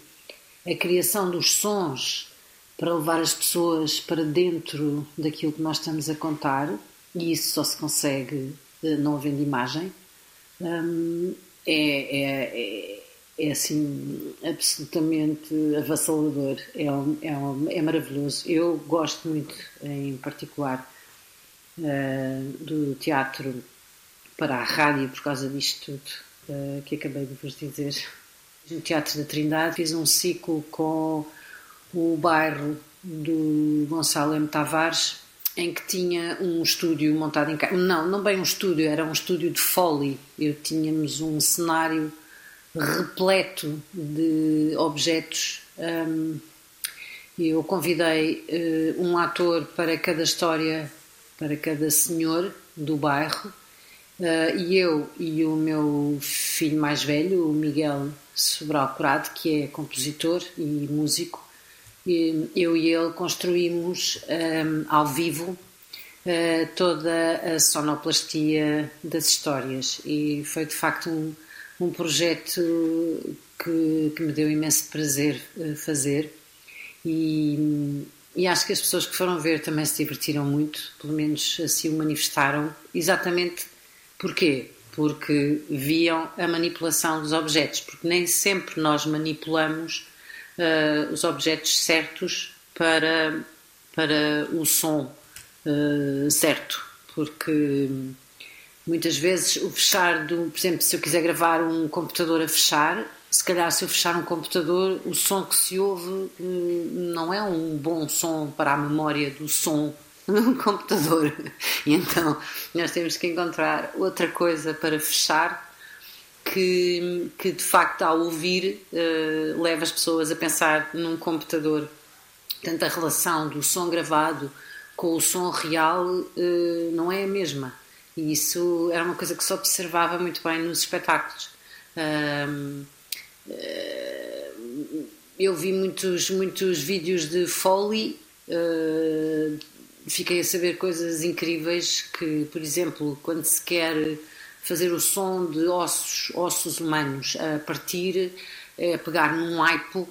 a criação dos sons para levar as pessoas para dentro daquilo que nós estamos a contar, e isso só se consegue eh, não havendo imagem, hum, é, é, é, é, assim absolutamente avassalador, é, é, é maravilhoso. Eu gosto muito, em particular, uh, do teatro para a rádio por causa disto tudo uh, que acabei de vos dizer. No Teatro da Trindade fiz um ciclo com o bairro do Gonçalo M. Tavares, em que tinha um estúdio montado em casa. Não, não bem um estúdio, era um estúdio de foley. Eu tínhamos um cenário repleto de objetos. Um, eu convidei uh, um ator para cada história, para cada senhor do bairro, uh, e eu e o meu filho mais velho, o Miguel Sobral Curado, que é compositor e músico, e eu e ele construímos um, ao vivo uh, toda a sonoplastia das histórias. E foi de facto um, um projeto que, que, me deu imenso prazer fazer. E, e, acho que as pessoas que foram ver também se divertiram muito, pelo menos assim o manifestaram, exatamente porquê? Porque viam a manipulação dos objetos, porque nem sempre nós manipulamos uh, os objetos certos para, para o som uh, certo, porque muitas vezes o fechar do, por exemplo, se eu quiser gravar um computador a fechar, se calhar se eu fechar um computador, o som que se ouve uh, não é um bom som para a memória do som no computador. E então nós temos que encontrar outra coisa para fechar que, que de facto ao ouvir uh, leva as pessoas a pensar num computador. Portanto, a relação do som gravado com o som real uh, não é a mesma. E isso era uma coisa que se observava muito bem nos espetáculos. Uh, eu vi muitos, muitos vídeos de Foley, fiquei a saber coisas incríveis que, por exemplo, quando se quer fazer o som de ossos, ossos humanos a partir, é pegar num aipo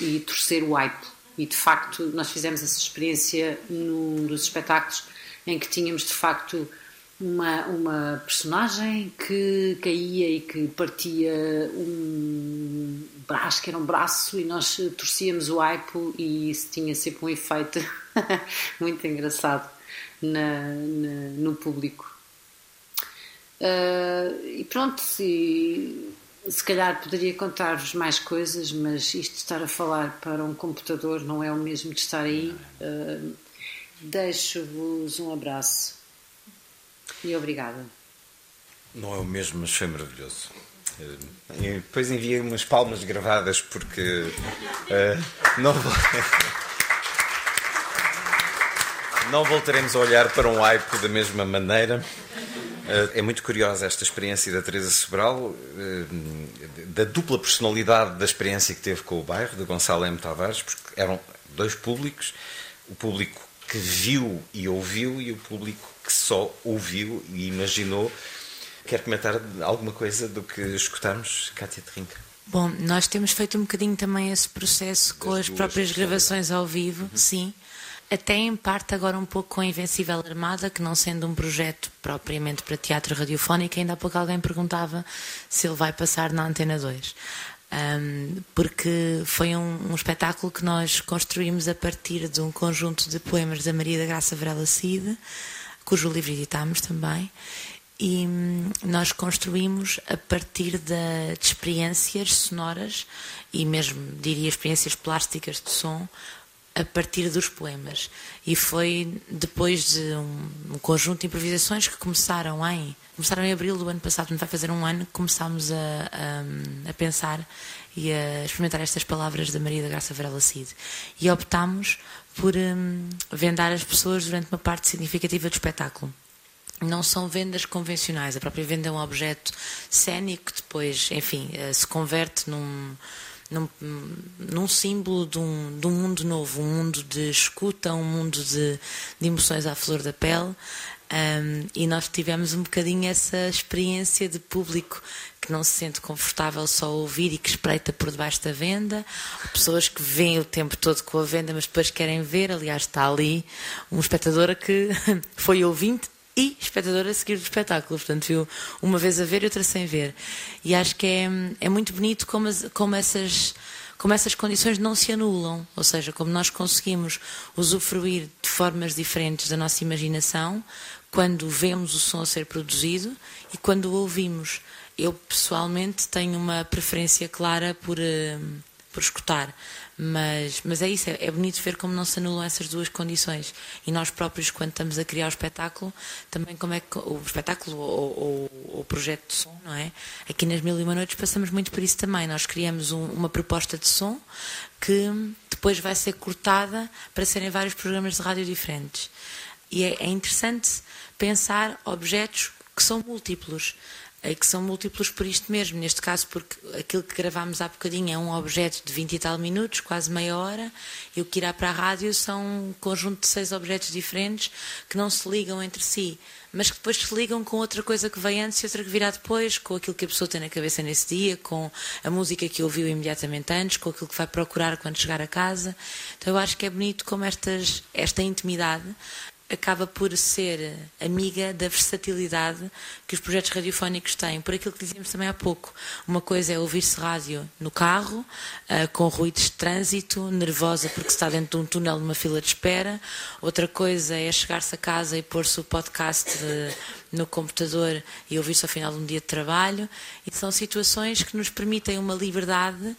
e torcer o aipo. E de facto, nós fizemos essa experiência num dos espetáculos em que tínhamos de facto uma, uma personagem que caía e que partia um braço, que era um braço, e nós torcíamos o aipo e isso tinha sempre um efeito muito engraçado na, na, no público. Uh, e pronto, se, se calhar poderia contar-vos mais coisas, mas isto de estar a falar para um computador não é o mesmo de estar aí. Uh, Deixo-vos um abraço e obrigada. Não é o mesmo, mas foi maravilhoso. Uh, depois enviei umas palmas gravadas porque não, não voltaremos a olhar para um iPod da mesma maneira. É muito curiosa esta experiência da Teresa Sobral, eh, da dupla personalidade da experiência que teve com o bairro, de Gonçalo M. Tavares, porque eram dois públicos, o público que viu e ouviu e o público que só ouviu e imaginou. Quer comentar alguma coisa do que escutamos, Cátia Trinca? Bom, nós temos feito um bocadinho também esse processo com as, as próprias gravações ao vivo, uhum. sim até em parte agora um pouco com a Invencível Armada, que não sendo um projeto propriamente para teatro radiofónico, ainda há pouco alguém perguntava se ele vai passar na Antena 2. Um, porque foi um, um, espetáculo que nós construímos a partir de um conjunto de poemas da Maria da Graça Varela Cid, cujo livro editámos também, e hum, nós construímos a partir de, de experiências sonoras e mesmo, diria, experiências plásticas de som a partir dos poemas. E foi depois de um, um, conjunto de improvisações que começaram em, começaram em abril do ano passado, não vai fazer um ano, que começámos a, a, a, pensar e a experimentar estas palavras da Maria da Graça Varela Cid. E optámos por um, vendar as pessoas durante uma parte significativa do espetáculo. Não são vendas convencionais, a própria venda é um objeto cénico que depois, enfim, eh, se converte num num, num símbolo de um, de um, mundo novo, um mundo de escuta, um mundo de, de emoções à flor da pele. Um, e nós tivemos um bocadinho essa experiência de público que não se sente confortável só a ouvir e que espreita por debaixo da venda, pessoas que veem o tempo todo com a venda, mas depois querem ver. Aliás, está ali um espectador que foi ouvinte e espectador a seguir do espetáculo. Portanto, viu uma vez a ver e outra sem ver. E acho que é, é muito bonito como, as, como essas como essas condições não se anulam, ou seja, como nós conseguimos usufruir de formas diferentes da nossa imaginação quando vemos o som a ser produzido e quando o ouvimos. Eu pessoalmente tenho uma preferência clara por, uh, por escutar, mas, mas é isso, é, é, bonito ver como não se anulam essas duas condições. E nós próprios, quando estamos a criar o espetáculo, também como é que o espetáculo ou, o projeto de som, não é? Aqui nas Mil e Uma Noites passamos muito por isso também. Nós criamos um, uma proposta de som que depois vai ser cortada para serem vários programas de rádio diferentes. E é, é interessante pensar objetos que são múltiplos que são múltiplos por isto mesmo, neste caso porque aquilo que gravámos há bocadinho é um objeto de 20 e tal minutos, quase meia hora, e o que irá para a rádio são um conjunto de seis objetos diferentes que não se ligam entre si, mas que depois se ligam com outra coisa que vem antes e outra que virá depois, com aquilo que a pessoa tem na cabeça nesse dia, com a música que ouviu imediatamente antes, com aquilo que vai procurar quando chegar a casa. Então eu acho que é bonito como estas, esta intimidade acaba por ser amiga da versatilidade que os projetos radiofónicos têm, por aquilo que dizíamos também há pouco. Uma coisa é ouvir-se rádio no carro, uh, com ruídos de trânsito, nervosa porque está dentro de um túnel numa fila de espera. Outra coisa é chegar-se a casa e pôr-se o podcast de, no computador e ouvir-se ao final de um dia de trabalho. E são situações que nos permitem uma liberdade,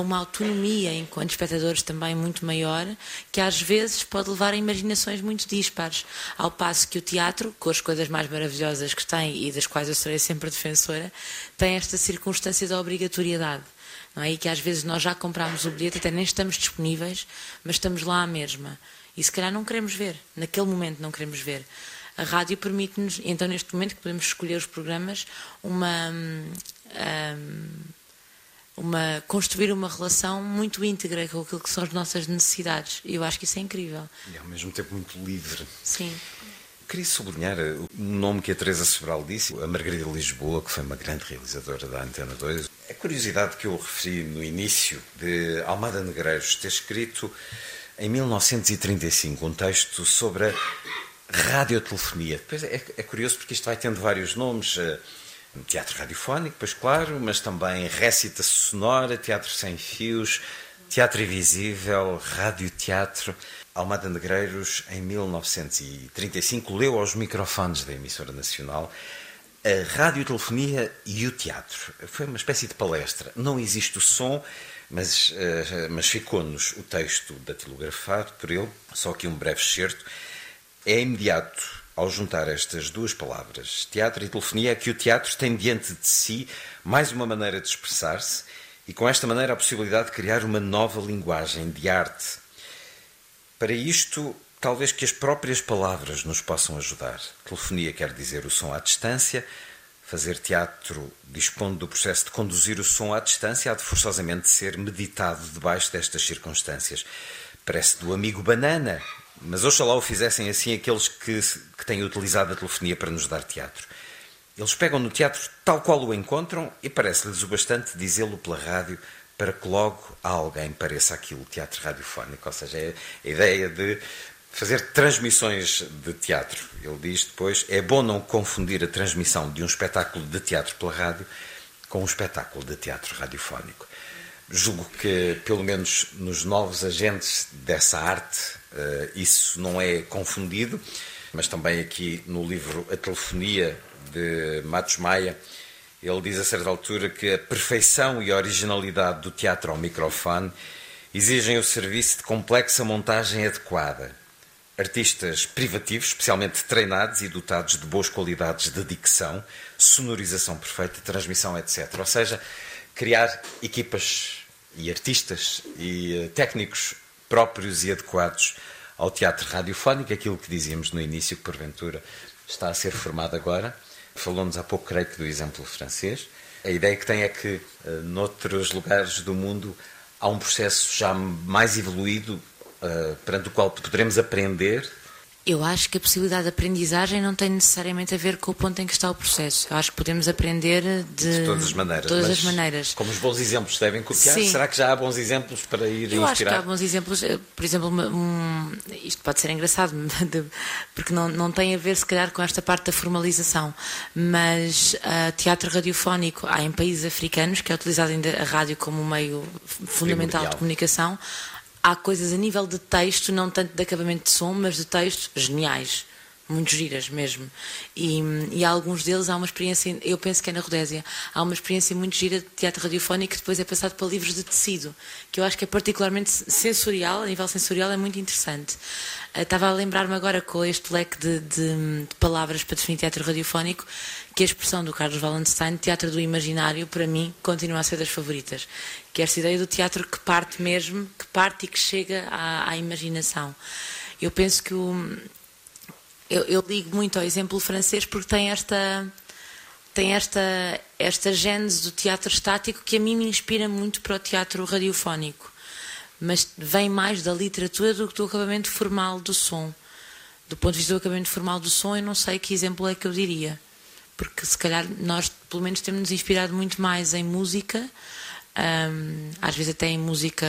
uma autonomia enquanto espectadores também muito maior, que às vezes pode levar a imaginações muito dispares. Ao passo que o teatro, com as coisas mais maravilhosas que tem e das quais eu serei sempre defensora, tem esta circunstância da obrigatoriedade. Não é? E que às vezes nós já compramos o bilhete, até nem estamos disponíveis, mas estamos lá à mesma. E se calhar não queremos ver, naquele momento não queremos ver a rádio permite-nos, então neste momento que podemos escolher os programas, uma, um, uma, construir uma relação muito íntegra com aquilo que são as nossas necessidades. E eu acho que isso é incrível. E ao mesmo tempo muito livre. Sim. Queria sublinhar o nome que a Teresa Sobral disse, a Margarida Lisboa, que foi uma grande realizadora da Antena 2. A curiosidade que eu referi no início de Almada Negreiros ter escrito em 1935 um texto sobre a radiotelefonia. Depois é, é, curioso porque isto vai tendo vários nomes. Uh, teatro radiofónico, pois claro, mas também récita sonora, teatro sem fios, teatro invisível, radioteatro. Almada Negreiros, em 1935, leu aos microfones da emissora nacional a radiotelefonia e o teatro. Foi uma espécie de palestra. Não existe o som, mas, uh, mas ficou-nos o texto datilografado por ele, só que um breve excerto é imediato ao juntar estas duas palavras, teatro e telefonia, é que o teatro tem diante de si mais uma maneira de expressar-se e, com esta maneira, a possibilidade de criar uma nova linguagem de arte. Para isto, talvez que as próprias palavras nos possam ajudar. Telefonia quer dizer o som à distância, fazer teatro dispondo do processo de conduzir o som à distância, há de forçosamente ser meditado debaixo destas circunstâncias. Parece do amigo banana, mas oxalá o fizessem assim aqueles que, que têm utilizado a telefonia para nos dar teatro. Eles pegam no teatro tal qual o encontram e parece-lhes o bastante dizê-lo pela rádio para que logo a alguém pareça aquilo teatro radiofónico. Ou seja, é a ideia de fazer transmissões de teatro. Ele diz depois: é bom não confundir a transmissão de um espetáculo de teatro pela rádio com um espetáculo de teatro radiofónico. Julgo que, pelo menos nos novos agentes dessa arte, isso não é confundido, mas também aqui no livro A Telefonia de Matos Maia, ele diz a certa altura que a perfeição e a originalidade do teatro ao microfone exigem o serviço de complexa montagem adequada. Artistas privativos, especialmente treinados e dotados de boas qualidades de dicção, sonorização perfeita, transmissão, etc. Ou seja, criar equipas e artistas e uh, técnicos próprios e adequados ao teatro radiofónico, aquilo que dizíamos no início, que porventura está a ser formado agora. Falou-nos há pouco, creio que, do exemplo francês. A ideia que tem é que, uh, noutros lugares do mundo, há um processo já mais evoluído uh, perante o qual poderemos aprender. Eu acho que a possibilidade de aprendizagem não tem necessariamente a ver com o ponto em que está o processo. Eu acho que podemos aprender de, de todas as maneiras. Todas as maneiras. Como os bons exemplos devem copiar, Sim. será que já há bons exemplos para ir Eu inspirar? acho que há bons exemplos. Eh, Por exemplo, um, isto pode ser engraçado, porque não, não tem a ver, se calhar, com esta parte da formalização, mas uh, teatro radiofónico há em países africanos, que é utilizado ainda a rádio como um meio fundamental Primordial. de comunicação. Há coisas a nível de texto, não tanto de acabamento de som, mas de texto, geniais. Muito giras mesmo. E, e há alguns deles há uma experiência, eu penso que é na Rodésia, há uma experiência muito gira de teatro radiofónico que depois é passado para livros de tecido, que eu acho que é particularmente sensorial, a nível sensorial é muito interessante. Uh, estava a lembrar-me agora com este leque de, de, de palavras para definir teatro radiofónico, que a expressão do Carlos Wallenstein, teatro do imaginário, para mim, continua a ser das favoritas. Que é esta ideia do teatro que parte mesmo, que parte e que chega à, à imaginação. Eu penso que o, eu, eu, ligo muito ao exemplo francês porque tem esta tem esta esta gênese do teatro estático que a mim me inspira muito para o teatro radiofónico mas vem mais da literatura do que do acabamento formal do som do ponto de vista do acabamento formal do som eu não sei que exemplo é que eu diria porque se calhar nós pelo menos temos nos inspirado muito mais em música um, às vezes até em música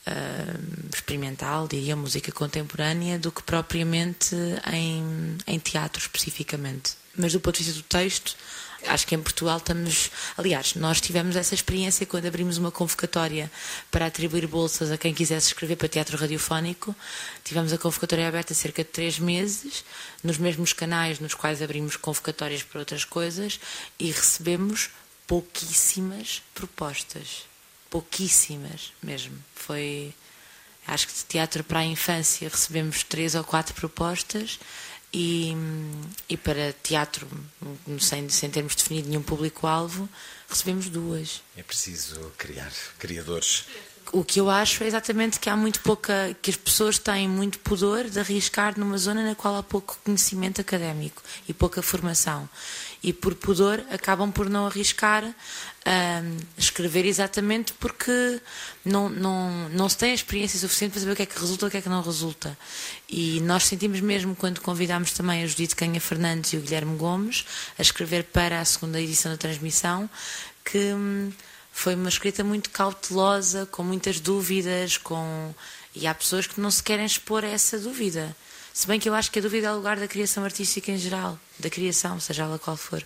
Uh, experimental, diria, música contemporânea, do que propriamente em, em teatro especificamente. Mas do ponto de vista do texto, acho que em Portugal estamos. Aliás, nós tivemos essa experiência quando abrimos uma convocatória para atribuir bolsas a quem quisesse escrever para teatro radiofónico. Tivemos a convocatória aberta cerca de três meses, nos mesmos canais nos quais abrimos convocatórias para outras coisas e recebemos pouquíssimas propostas pouquíssimas mesmo. Foi, acho que de teatro para a infância recebemos três ou quatro propostas e, e para teatro, sem, sem termos definido nenhum público-alvo, recebemos duas. É preciso criar criadores. O que eu acho é exatamente que há muito pouca, que as pessoas têm muito pudor de arriscar numa zona na qual há pouco conhecimento académico e pouca formação. E por pudor acabam por não arriscar um, escrever exatamente porque não, não, não se tem a experiência suficiente para saber o que é que resulta e o que é que não resulta. E nós sentimos mesmo quando convidámos também a Judite Canha Fernandes e o Guilherme Gomes a escrever para a segunda edição da transmissão que hum, foi uma escrita muito cautelosa, com muitas dúvidas, com e há pessoas que não se querem expor a essa dúvida. Se bem que eu acho que a dúvida é o lugar da criação artística em geral, da criação, seja ela qual for.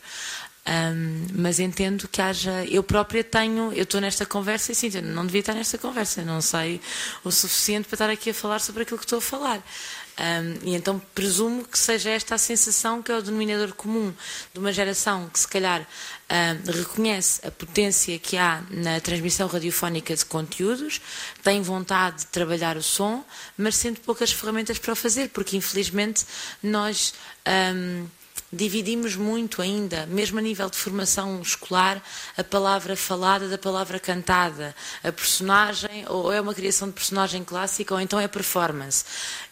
Um, mas entendo que haja. Eu própria tenho. Eu estou nesta conversa e eu não devia estar nesta conversa. Não sei o suficiente para estar aqui a falar sobre aquilo que estou a falar. Um, e então presumo que seja esta a sensação que é o denominador comum de uma geração que, se calhar, um, reconhece a potência que há na transmissão radiofónica de conteúdos, tem vontade de trabalhar o som, mas sente poucas ferramentas para o fazer, porque infelizmente nós. Um, dividimos muito ainda, mesmo a nível de formação escolar, a palavra falada da palavra cantada. A personagem, ou é uma criação de personagem clássica, ou então é performance.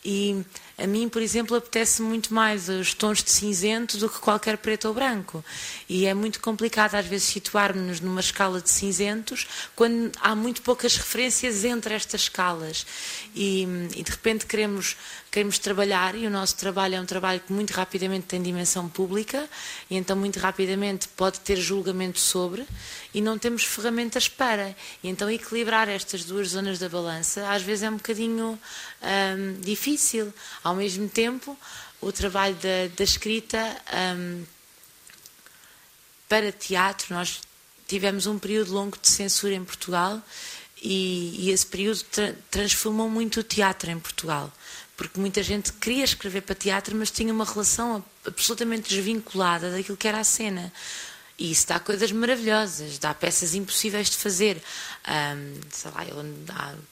E a mim, por exemplo, apetece muito mais os tons de cinzento do que qualquer preto ou branco. E é muito complicado, às vezes, situarmos-nos numa escala de cinzentos quando há muito poucas referências entre estas escalas. E, e de repente queremos, queremos trabalhar, e o nosso trabalho é um trabalho que muito rapidamente tem dimensão pública, e então muito rapidamente pode ter julgamento sobre, e não temos ferramentas para. E então equilibrar estas duas zonas da balança às vezes é um bocadinho hum, difícil. Ao mesmo tempo, o trabalho da, da escrita hum, para teatro, nós tivemos um período longo de censura em Portugal e, e esse período tra transformou muito o teatro em Portugal. Porque muita gente queria escrever para teatro, mas tinha uma relação absolutamente desvinculada daquilo que era a cena. E isso dá coisas maravilhosas, dá peças impossíveis de fazer. Um, sei lá, eu,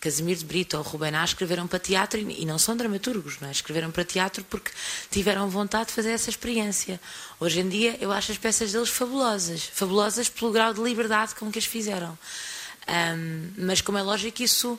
Casimiro de Brito ou Rubén A escreveram para teatro e, e não são dramaturgos, não é? escreveram para teatro porque tiveram vontade de fazer essa experiência. Hoje em dia eu acho as peças deles fabulosas, fabulosas pelo grau de liberdade com que as fizeram. Um, mas como é lógico, isso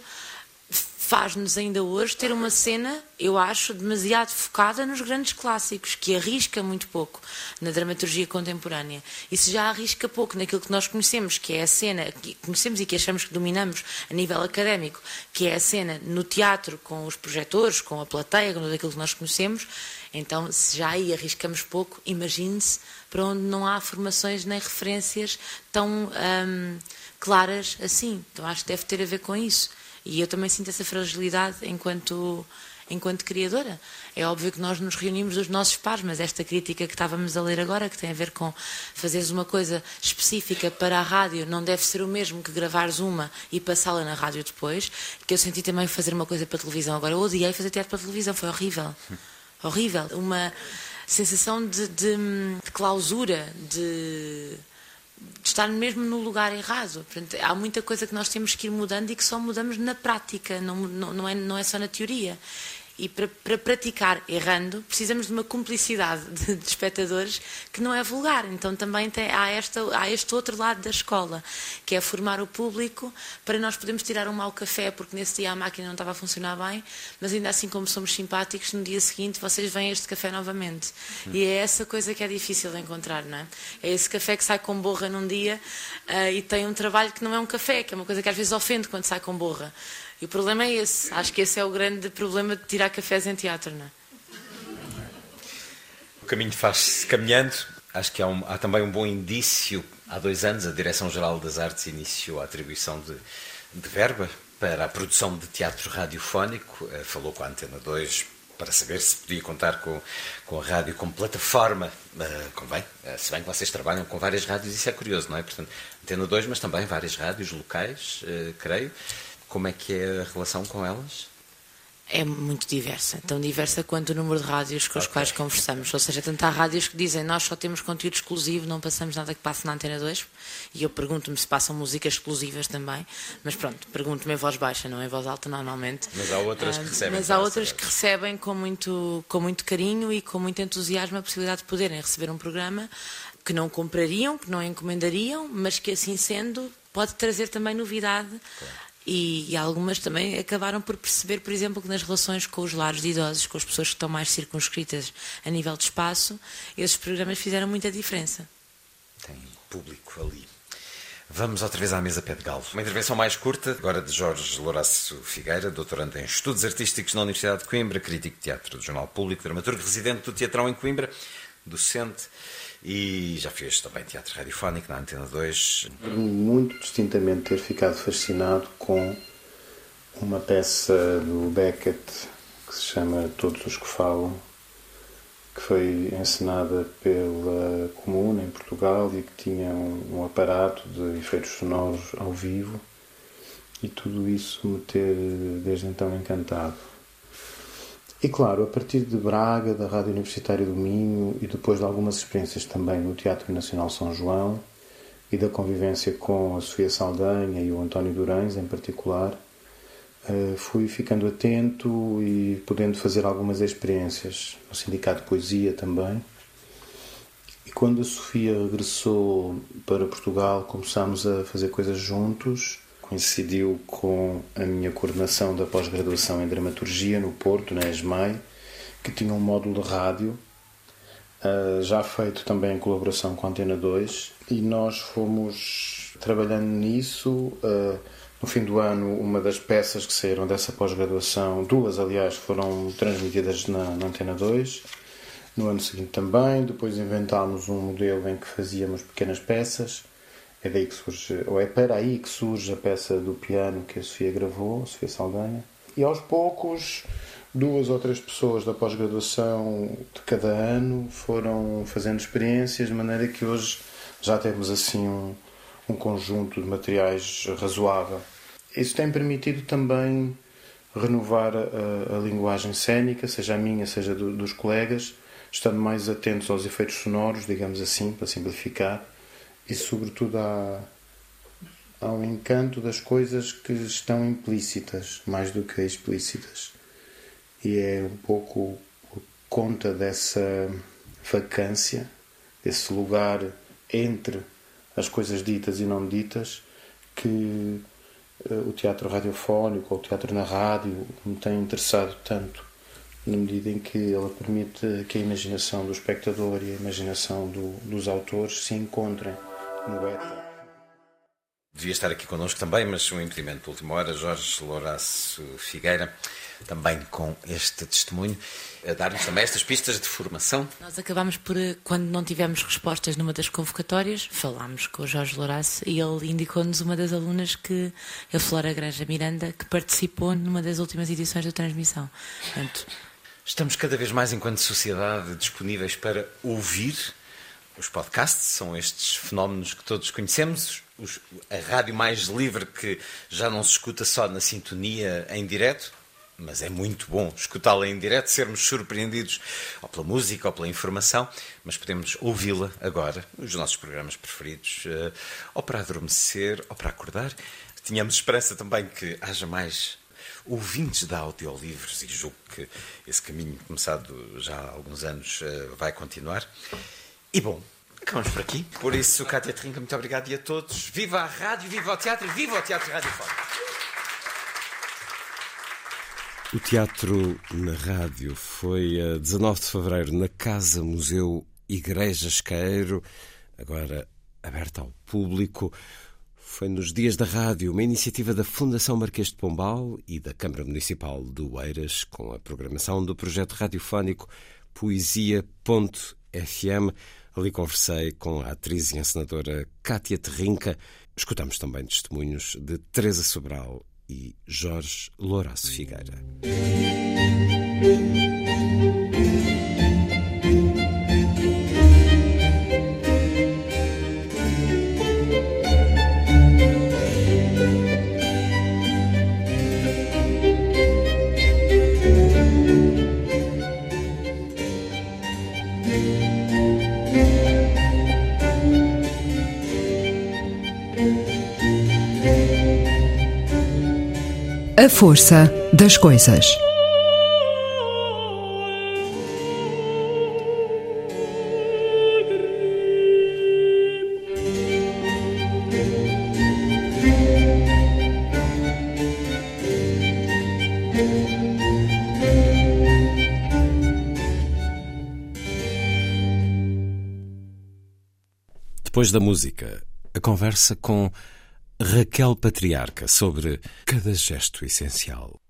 faz-nos ainda hoje ter uma cena, eu acho, demasiado focada nos grandes clássicos, que arrisca muito pouco na dramaturgia contemporânea. E se já arrisca pouco naquilo que nós conhecemos, que é a cena, que conhecemos e que achamos que dominamos a nível académico, que é a cena no teatro, com os projetores, com a plateia, com tudo aquilo que nós conhecemos, então, se já aí arriscamos pouco, imagine-se para onde não há formações nem referências tão hum, claras assim. Então, acho que deve ter a ver com isso. E eu também sinto essa fragilidade enquanto, enquanto criadora. É óbvio que nós nos reunimos dos nossos pares, mas esta crítica que estávamos a ler agora, que tem a ver com fazeres uma coisa específica para a rádio, não deve ser o mesmo que gravares uma e passá-la na rádio depois, que eu senti também fazer uma coisa para a televisão. Agora, eu odiei fazer teatro para a televisão, foi horrível. horrível. Uma sensação de, de, de clausura, de estar mesmo no lugar errado. Portanto, há muita coisa que nós temos que ir mudando e que só mudamos na prática, não, não, não, é, não é só na teoria. E para, para, praticar errando, precisamos de uma cumplicidade de, de espectadores que não é vulgar. Então também tem, há, esta, há este outro lado da escola, que é formar o público para nós podermos tirar um mau café, porque nesse dia a máquina não estava a funcionar bem, mas ainda assim, como somos simpáticos, no dia seguinte vocês vêm este café novamente. E é essa coisa que é difícil de encontrar, não é? É esse café que sai com borra num dia uh, e tem um trabalho que não é um café, que é uma coisa que às vezes ofende quando sai com borra. E o problema é esse. Acho que esse é o grande problema de tirar cafés em teatro, não é? O caminho faz-se caminhando. Acho que há, um, há, também um bom indício. Há dois anos, a Direção-Geral das Artes iniciou a atribuição de, de verba para a produção de teatro radiofónico. Eh, falou com a Antena 2 para saber se podia contar com, com a rádio como plataforma. Uh, convém, uh, se bem que vocês trabalham com várias rádios, isso é curioso, não é? Portanto, Antena 2, mas também várias rádios locais, uh, creio. Como é que é a relação com elas? É muito diversa, tão diversa quanto o número de rádios com os okay. quais conversamos. Ou seja, tanto há rádios que dizem nós só temos conteúdo exclusivo, não passamos nada que passe na Antena 2. E eu pergunto-me se passam músicas exclusivas também. Mas pronto, pergunto-me em voz baixa, não em voz alta normalmente. Mas há outras que recebem. Mas há outras que recebem com muito, com muito carinho e com muito entusiasmo a possibilidade de poderem receber um programa que não comprariam, que não encomendariam, mas que assim sendo pode trazer também novidade. Claro e, e, algumas também acabaram por perceber, por exemplo, que nas relações com os lares de idosos, com as pessoas que estão mais circunscritas a nível de espaço, esses programas fizeram muita diferença. Tem público ali. Vamos outra vez à mesa pé de galo. Uma intervenção mais curta, agora de Jorge Lourácio Figueira, doutorando em Estudos Artísticos na Universidade de Coimbra, crítico de teatro do Jornal Público, dramaturgo residente do Teatrão em Coimbra, docente e já fez também teatro radiofónico na Antena 2. Muito distintamente ter ficado fascinado com uma peça do Beckett que se chama Todos os que Falam, que foi encenada pela Comuna em Portugal e que tinha um, um aparato de efeitos sonoros ao vivo e tudo isso me ter desde então encantado. E claro, a partir de Braga, da Rádio Universitária do Minho e depois de algumas experiências também no Teatro Nacional São João e da convivência com a Sofia Saldanha e o António Durães em particular, eh, fui ficando atento e podendo fazer algumas experiências no Sindicato de Poesia também. E quando a Sofia regressou para Portugal, começámos a fazer coisas juntos coincidiu com a minha coordenação da pós-graduação em Dramaturgia no Porto, na ESMAI, que tinha um módulo de rádio, uh, já feito também em colaboração com a Antena 2, e nós fomos trabalhando nisso. Uh, no fim do ano, uma das peças que saíram dessa pós-graduação, duas aliás, foram transmitidas na, na Antena 2. No ano seguinte também, depois inventámos um modelo em que fazíamos pequenas peças é daí que surge, ou é para aí que surge a peça do piano que a Sofia gravou, a Sofia Saldanha. E aos poucos, duas ou três pessoas da pós-graduação de cada ano foram fazendo experiências, de maneira que hoje já temos assim um, um conjunto de materiais razoável. Isso tem permitido também renovar a, a linguagem cênica, seja a minha, seja do, dos colegas, estando mais atentos aos efeitos sonoros, digamos assim, para simplificar e, sobretudo, há um encanto das coisas que estão implícitas mais do que explícitas. E é um pouco conta dessa vacância, desse lugar entre as coisas ditas e não ditas, que o teatro radiofónico ou o teatro na rádio me tem interessado tanto na medida em que ela permite que a imaginação do espectador e a imaginação do, dos autores se encontrem no éter. Devia estar aqui connosco também, mas um impedimento de última hora, Jorge Lourenço Figueira, também com este testemunho, a dar-nos também estas pistas de formação. Nós acabámos por, quando não tivemos respostas numa das convocatórias, falámos com o Jorge Lourenço e ele indicou-nos uma das alunas que, a Flora Granja Miranda, que participou numa das últimas edições da transmissão. Portanto, Estamos cada vez mais, enquanto sociedade, disponíveis para ouvir. Os podcasts são estes fenómenos que todos conhecemos. Os, a rádio mais livre que já não se escuta só na sintonia em direto, mas é muito bom escutá-la em direto, sermos surpreendidos ou pela música ou pela informação, mas podemos ouvi-la agora, nos nossos programas preferidos, uh, ou para adormecer ou para acordar. Tínhamos esperança também que haja mais ouvintes de audiolivros, e julgo que esse caminho, começado já há alguns anos, eh, vai continuar. E bom, acabamos por aqui. Por isso, Cátia Trinca, muito obrigado e a todos. Viva a rádio, viva o teatro e viva o teatro radiofónico! O teatro na rádio foi a 19 de fevereiro na Casa Museu Igreja Esqueiro, agora aberta ao público. Foi nos Dias da Rádio, uma iniciativa da Fundação Marquês de Pombal e da Câmara Municipal de Oeiras, com a programação do projeto radiofónico Poesia.fm. Ali conversei com a atriz e encenadora Cátia Terrinca. Escutamos também testemunhos de Teresa Sobral e Jorge Lourenço Figueira. A força das coisas. Depois da música, a conversa com Raquel Patriarca sobre cada gesto essencial.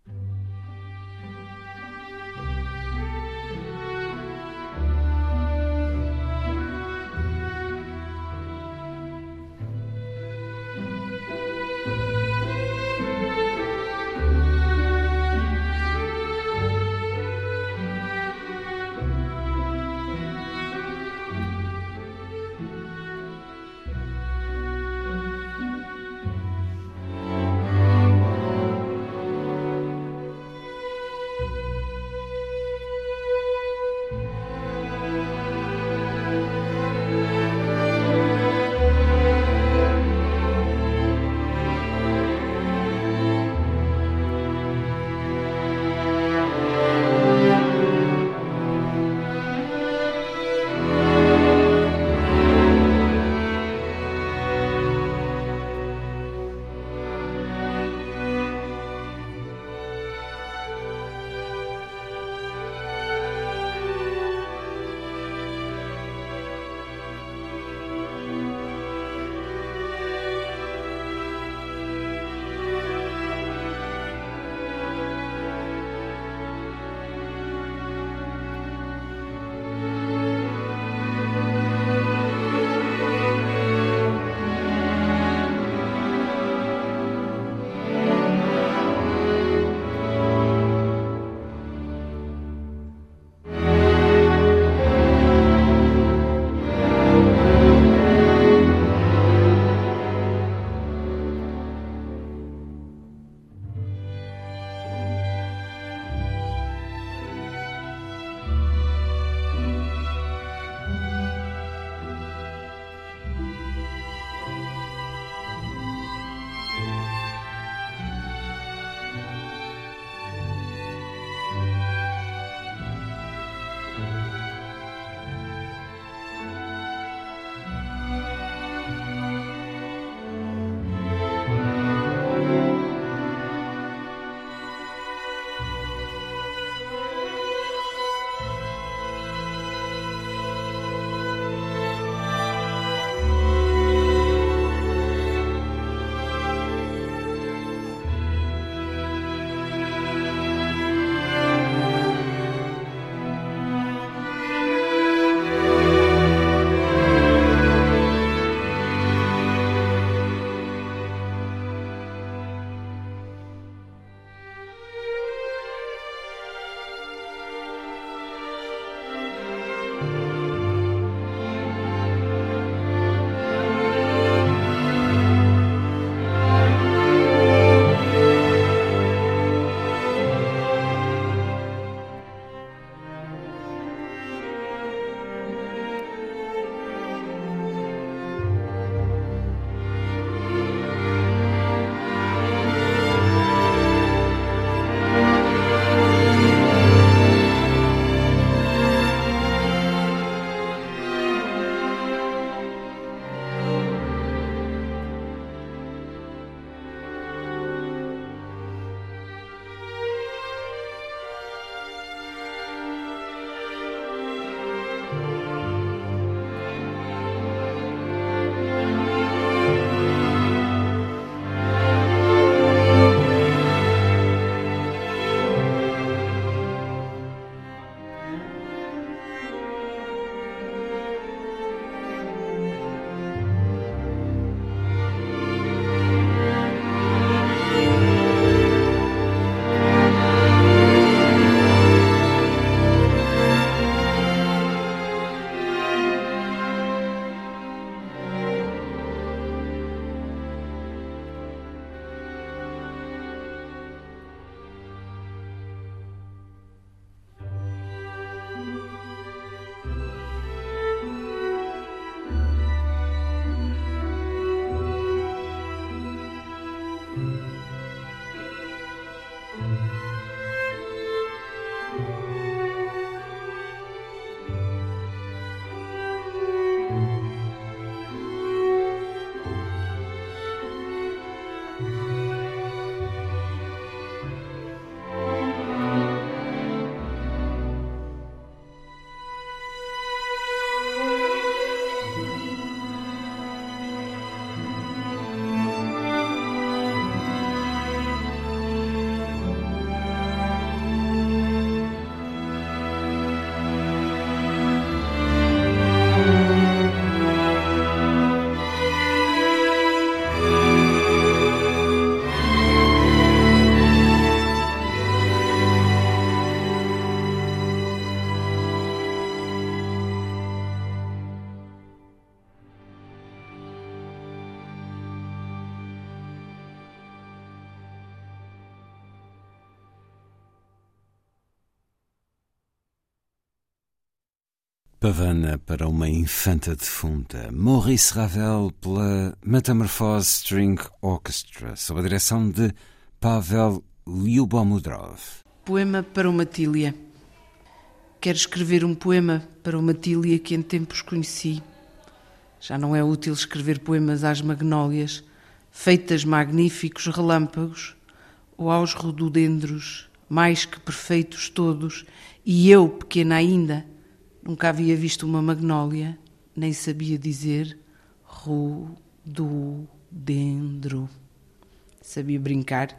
Pavana para uma infanta defunta. Maurice Ravel pela Metamorphose String Orchestra, sob a direção de Pavel Lyubomudrov. Poema para uma Tília. Quero escrever um poema para uma Tília que em tempos conheci. Já não é útil escrever poemas às magnólias, feitas magníficos relâmpagos, ou aos rododendros, mais que perfeitos todos, e eu, pequena ainda, nunca havia visto uma magnólia, nem sabia dizer rododendro. Sabia brincar,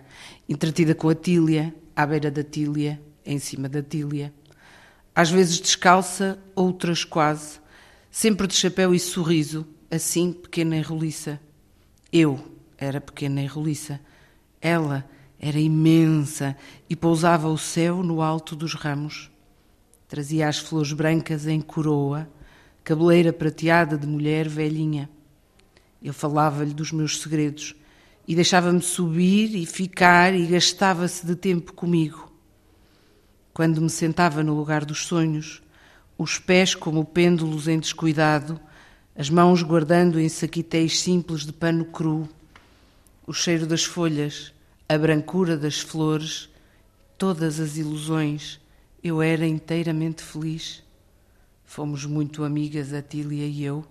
entretida com a tília, à beira da tília, em cima da tília. Às vezes descalça, outras quase, sempre de chapéu e sorriso, assim pequena e roliça. Eu era pequena e roliça. Ela era imensa e pousava o céu no alto dos ramos. Trazia as flores brancas em coroa, cabeleira prateada de mulher velhinha. Eu falava-lhe dos meus segredos e deixava-me subir e ficar e gastava-se de tempo comigo. Quando me sentava no lugar dos sonhos, os pés como pêndulos em descuidado, as mãos guardando em saquitéis simples de pano cru, o cheiro das folhas, a brancura das flores, todas as ilusões, eu era inteiramente feliz. Fomos muito amigas, a Tília e eu,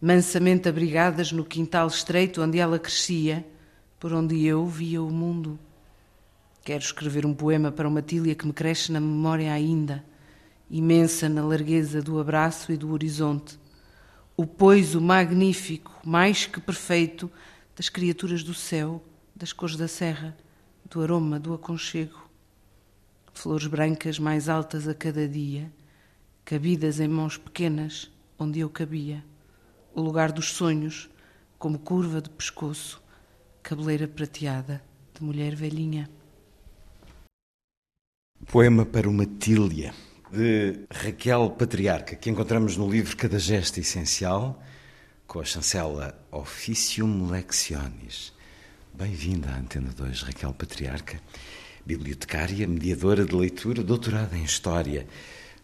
mansamente abrigadas no quintal estreito onde ela crescia, por onde eu via o mundo. Quero escrever um poema para uma Tília que me cresce na memória ainda, imensa na largueza do abraço e do horizonte. O poiso magnífico, mais que perfeito, das criaturas do céu, das cores da serra, do aroma, do aconchego. Flores brancas mais altas a cada dia, cabidas em mãos pequenas, onde eu cabia. O lugar dos sonhos, como curva de pescoço, cabeleira prateada de mulher velhinha. Poema para uma Tília, de Raquel Patriarca, que encontramos no livro Cada Gesto Essencial, com a chancela Officium Lectionis. Bem-vinda à Antena 2, Raquel Patriarca, bibliotecária, mediadora de leitura, doutorada em História.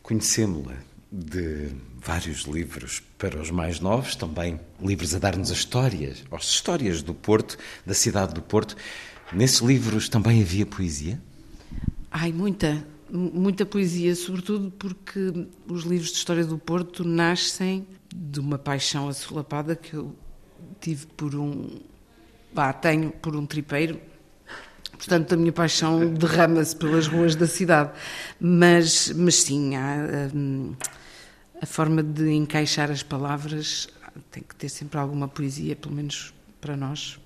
Conhecemos-la de vários livros para os mais novos, também livros a dar-nos as histórias, as histórias do Porto, da cidade do Porto. Nesses livros também havia poesia? Ai, muita, muita poesia, sobretudo porque os livros de história do Porto nascem de uma paixão assolapada que eu tive por um. Vá, tenho por um tripeiro. Portanto, a minha paixão derrama-se pelas ruas da cidade. Mas, mas sim, há, hum, a forma de encaixar as palavras tem que ter sempre alguma poesia, pelo menos para nós.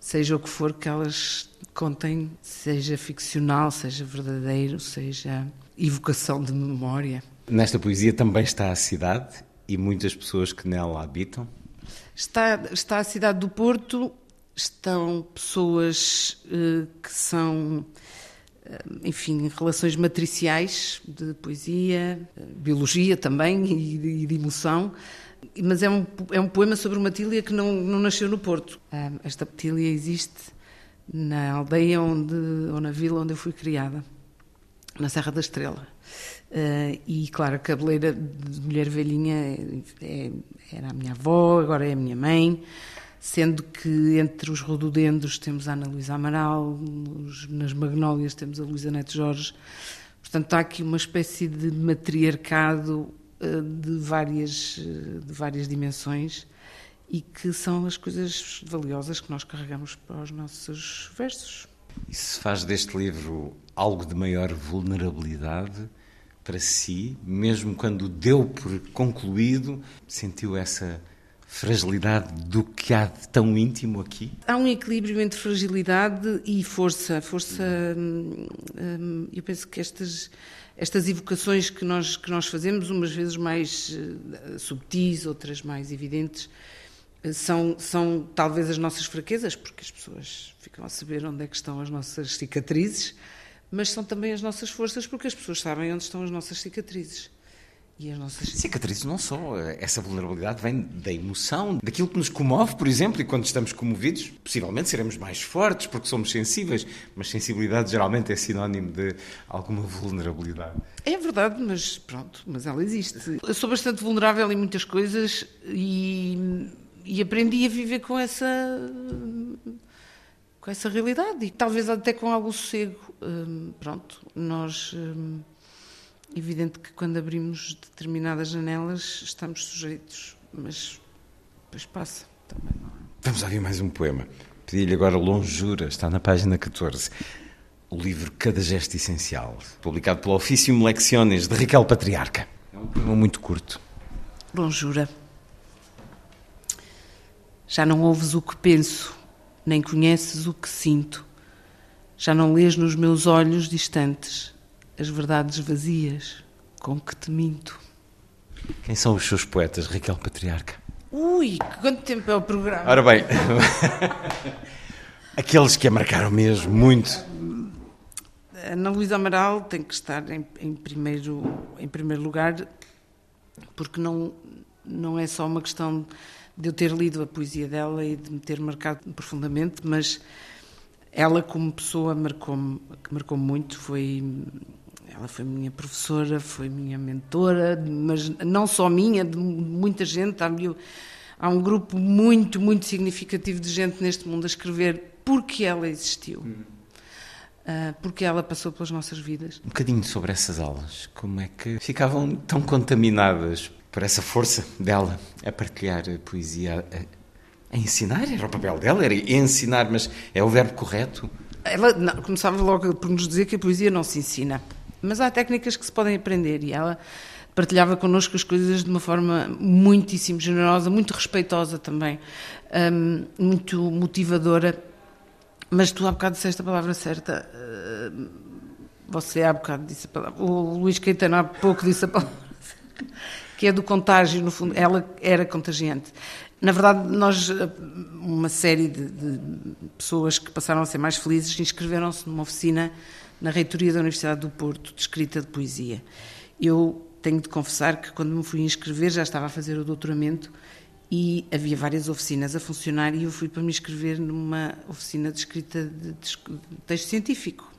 Seja o que for que elas contem, seja ficcional, seja verdadeiro, seja evocação de memória. Nesta poesia também está a cidade e muitas pessoas que nela habitam? Está, está a cidade do Porto, estão pessoas uh, que são, uh, enfim, relações matriciais de poesia, uh, biologia também e e de, emoção. Mas é um, é um poema sobre uma tília que não, não nasceu no Porto. esta tília existe na aldeia onde, ou na vila onde eu fui criada, na Serra da Estrela. Uh, e claro, a cabeleira de mulher velhinha é, é, era a minha avó, agora é a minha mãe, sendo que entre os rododendros temos a Ana Luísa Amaral, nos, nas magnólias temos a Luísa Neto Jorge. Portanto, há aqui uma espécie de matriarcado uh, de, várias, uh, de várias dimensões e que são as coisas valiosas que nós carregamos para os nossos versos. Se faz deste livro algo de maior vulnerabilidade? para si, mesmo quando deu por concluído, sentiu essa fragilidade do que há de tão íntimo aqui? Há um equilíbrio entre fragilidade e força. Força, hum, hum, eu penso que estas estas evocações que nós que nós fazemos, umas vezes mais uh, subtis, outras mais evidentes, uh, são são talvez as nossas fraquezas, porque as pessoas ficam a saber onde é que estão as nossas cicatrizes mas são também as nossas forças, porque as pessoas sabem onde estão as nossas cicatrizes. E as nossas cicatrizes não só. Essa vulnerabilidade vem da emoção, daquilo que nos comove, por exemplo, e quando estamos comovidos, possivelmente seremos mais fortes porque somos sensíveis, mas sensibilidade geralmente é sinónimo de alguma vulnerabilidade. É verdade, mas pronto, mas ela existe. Eu sou bastante vulnerável em muitas coisas e, e aprendi a viver com essa com essa realidade e talvez até com algum sossego. Hum, pronto, nós hum, Evidente que quando abrimos determinadas janelas estamos sujeitos, mas depois passa também, não é? Vamos ouvir mais um poema. Pedi-lhe agora Longura, está na página 14. O livro Cada Gesto Essencial, publicado pelo Ofício Lecciones, de Raquel Patriarca. É um poema muito curto. Longura. Já não ouves o que penso, nem conheces o que sinto. Já não lês nos meus olhos distantes as verdades vazias com que te minto. Quem são os seus poetas, Raquel Patriarca? Ui, quanto tempo é o programa? Ora bem, aqueles que a marcaram mesmo muito. Ana Luísa Amaral tem que estar em, em, primeiro, em primeiro lugar, porque não, não é só uma questão de eu ter lido a poesia dela e de me ter marcado profundamente, mas ela como pessoa marcou que marcou muito foi ela foi minha professora, foi minha mentora, mas não só minha, de muita gente. Há, há um grupo muito, muito significativo de gente neste mundo a escrever porque ela existiu. Uh, porque ela passou pelas nossas vidas. Um bocadinho sobre essas aulas. Como é que ficavam tão contaminadas por essa força dela a partilhar a poesia, a, a ensinar? Era o papel dela, era ensinar, mas é o verbo correto? Ela não, começava logo por nos dizer que a poesia não se ensina. Mas há técnicas que se podem aprender e ela partilhava connosco as coisas de uma forma muitíssimo generosa, muito respeitosa também, um, muito motivadora. Mas tu há bocado disseste a palavra certa. Uh, você há bocado disse a palavra. O Luís Caetano há pouco disse a palavra certa, que é do contágio, no fundo. Ela era contagiante. Na verdade, nós, uma série de, de pessoas que passaram a ser mais felizes, inscreveram-se numa oficina na reitoria da Universidade do Porto, de escrita de poesia. Eu tenho de confessar que quando me fui inscrever já estava a fazer o doutoramento e havia várias oficinas a funcionar e eu fui para me inscrever numa oficina de escrita de, texto científico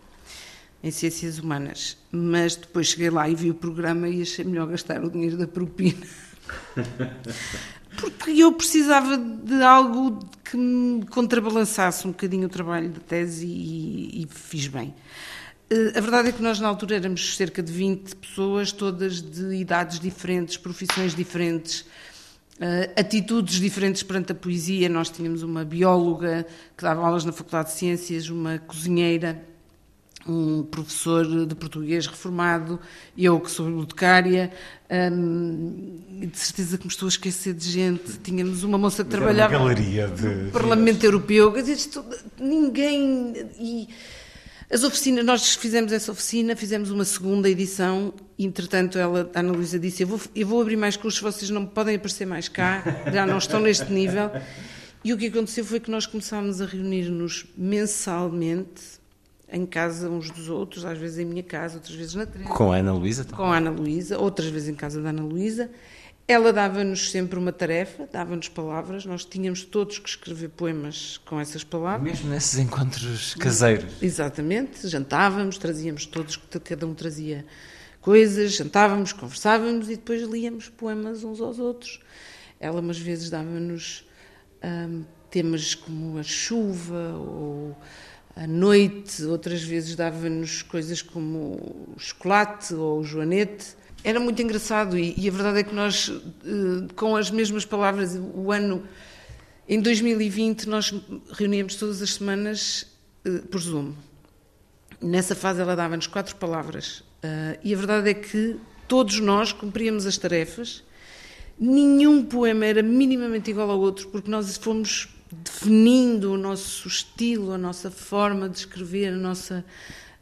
em ciências humanas. Mas depois cheguei lá e vi o programa e achei melhor gastar o dinheiro da propina. Porque eu precisava de algo que me contrabalançasse um bocadinho o trabalho da tese e, e fiz bem. Eh, a verdade é que nós, na altura, éramos cerca de 20 pessoas, todas de idades diferentes, profissões diferentes, Uh, atitudes diferentes perante a poesia. Nós tínhamos uma bióloga que dava aulas na Faculdade de Ciências, uma cozinheira, um professor de português reformado, eu que sou bibliotecária, um, de certeza que me estou a esquecer de gente. Tínhamos uma moça que Mas trabalhava uma galeria de... no Parlamento Europeu, dizer, ninguém. E, as oficinas, nós fizemos essa oficina, fizemos uma segunda edição, entretanto ela, a Ana Luísa disse, eu vou, eu vou abrir mais cursos, vocês não podem aparecer mais cá, já não estão neste nível. E o que aconteceu foi que nós começámos a reunir-nos mensalmente, em casa uns dos outros, às vezes em minha casa, outras vezes na Teresa. Com a Ana Luísa? Com a Ana Luísa, outras vezes em casa da Ana Luísa. Ela dava-nos sempre uma tarefa, dava-nos palavras, nós tínhamos todos que escrever poemas com essas palavras. Mesmo nesses encontros caseiros. Exatamente, jantávamos, trazíamos todos, cada um trazia coisas, jantávamos, conversávamos e depois líamos poemas uns aos outros. Ela, umas vezes, dava-nos hum, temas como a chuva ou a noite, outras vezes dava-nos coisas como o chocolate ou o joanete. Era muito engraçado e, e, a verdade é que nós, eh, com as mesmas palavras, o ano. Em 2020, nós reuníamos todas as semanas eh, por Zoom. Nessa fase, ela dava-nos quatro palavras. Eh, e a verdade é que todos nós cumpríamos as tarefas. Nenhum poema era minimamente igual ao outro, porque nós fomos definindo o nosso estilo, a nossa forma de escrever, a nossa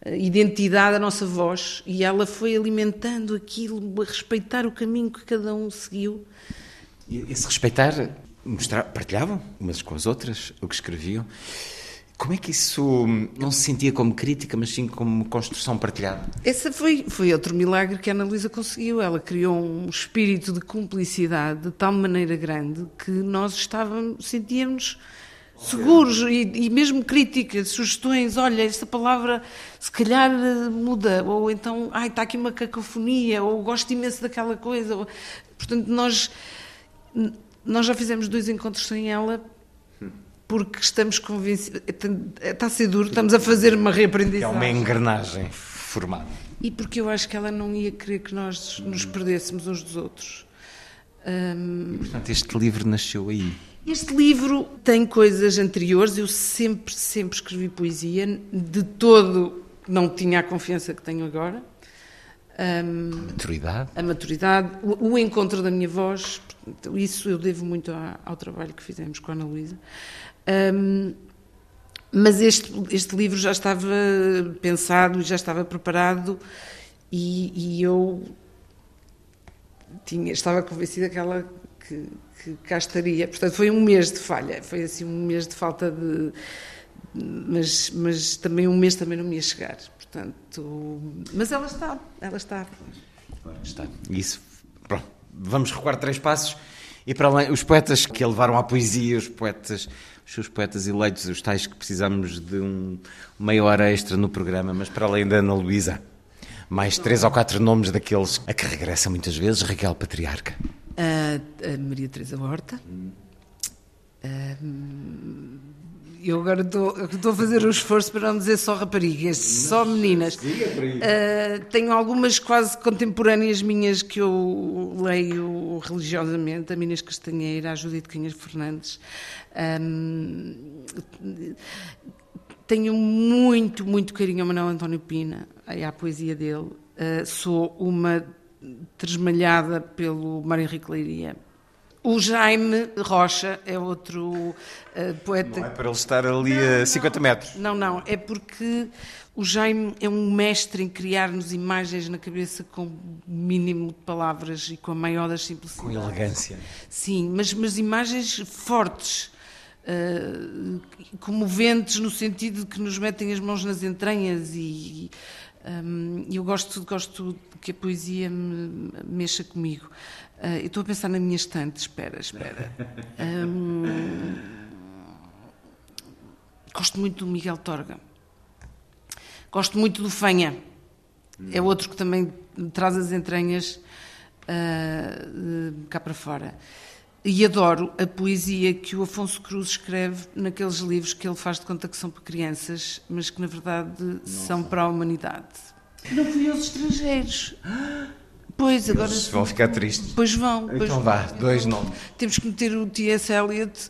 identidade, a nossa voz, e ela foi alimentando aquilo, a respeitar o caminho que cada um seguiu. Esse respeitar, mostrar, partilhavam umas com as outras o que escreviam. Como é que isso não se sentia como crítica, mas sim como construção partilhada? Esse foi, foi outro milagre que a Ana Luísa conseguiu. Ela criou um espírito de cumplicidade de tal maneira grande que nós estávamos, sentíamos seguros e, e, mesmo críticas, sugestões, olha, esta palavra se calhar muda, ou então, ai, está aqui uma cacofonia, ou gosto imenso daquela coisa. Portanto, nós, nós já fizemos dois encontros sem ela porque estamos convencidos. Está a ser duro, estamos a fazer uma reaprendizagem. É uma engrenagem formada. E porque eu acho que ela não ia querer que nós nos perdêssemos uns dos outros. Hum... E, portanto, este livro nasceu aí. Este livro tem coisas anteriores. Eu sempre, sempre escrevi poesia. De todo, não tinha a confiança que tenho agora. Um, a maturidade. A maturidade, o, o, encontro da minha voz. Isso eu devo muito ao, ao trabalho que fizemos com a Ana Luísa. Um, mas este, este livro já estava pensado, já estava preparado e, e eu tinha, estava convencida que ela que, que cá estaria. Portanto, foi um mês de falha, foi assim um mês de falta de. Mas, mas também um mês também não me ia chegar. Portanto, mas ela está, ela está. Está. Isso. Pronto. Vamos recuar três passos e para além, os poetas que a levaram à poesia, os poetas seus poetas eleitos, os tais que precisamos de um meia hora extra no programa, mas para além da Ana Luísa, mais três ou quatro nomes daqueles a que regressa muitas vezes, Raquel Patriarca. Maria Teresa Horta. Eu agora estou, estou a fazer o esforço para não dizer só raparigas, só meninas. Uh, tenho algumas quase contemporâneas minhas que eu leio religiosamente, a Minas Castanheira, a Judite Cunhas Fernandes, um, tenho muito, muito carinho ao Manuel António Pina e à poesia dele. Uh, sou uma tresmalhada pelo Mário Henrique Leiria. O Jaime Rocha é outro uh, poeta. Não é para ele estar ali a 50 metros. Não, não, é porque o Jaime é um mestre em criar-nos imagens na cabeça com o mínimo de palavras e com a maior das simplicidades. Com elegância. Sim, mas, mas imagens fortes uh, comoventes no sentido de que nos metem as mãos nas entranhas e, um, eu gosto, gosto que a poesia me, mexa comigo. Uh, eu estou a pensar na minha estante, espera, espera. Um, gosto muito do Miguel Torga. Gosto muito do Fanha. É outro que também traz as entranhas uh, cá para fora. E adoro a poesia que o Afonso Cruz escreve naqueles livros que ele faz de conta que são para crianças, mas que na verdade Nossa. são para a humanidade. Não fui aos estrangeiros. Pois, agora. Eles vão ficar tristes. Pois vão. Pois então vá, dois nomes. Temos que meter o T.S. Eliot,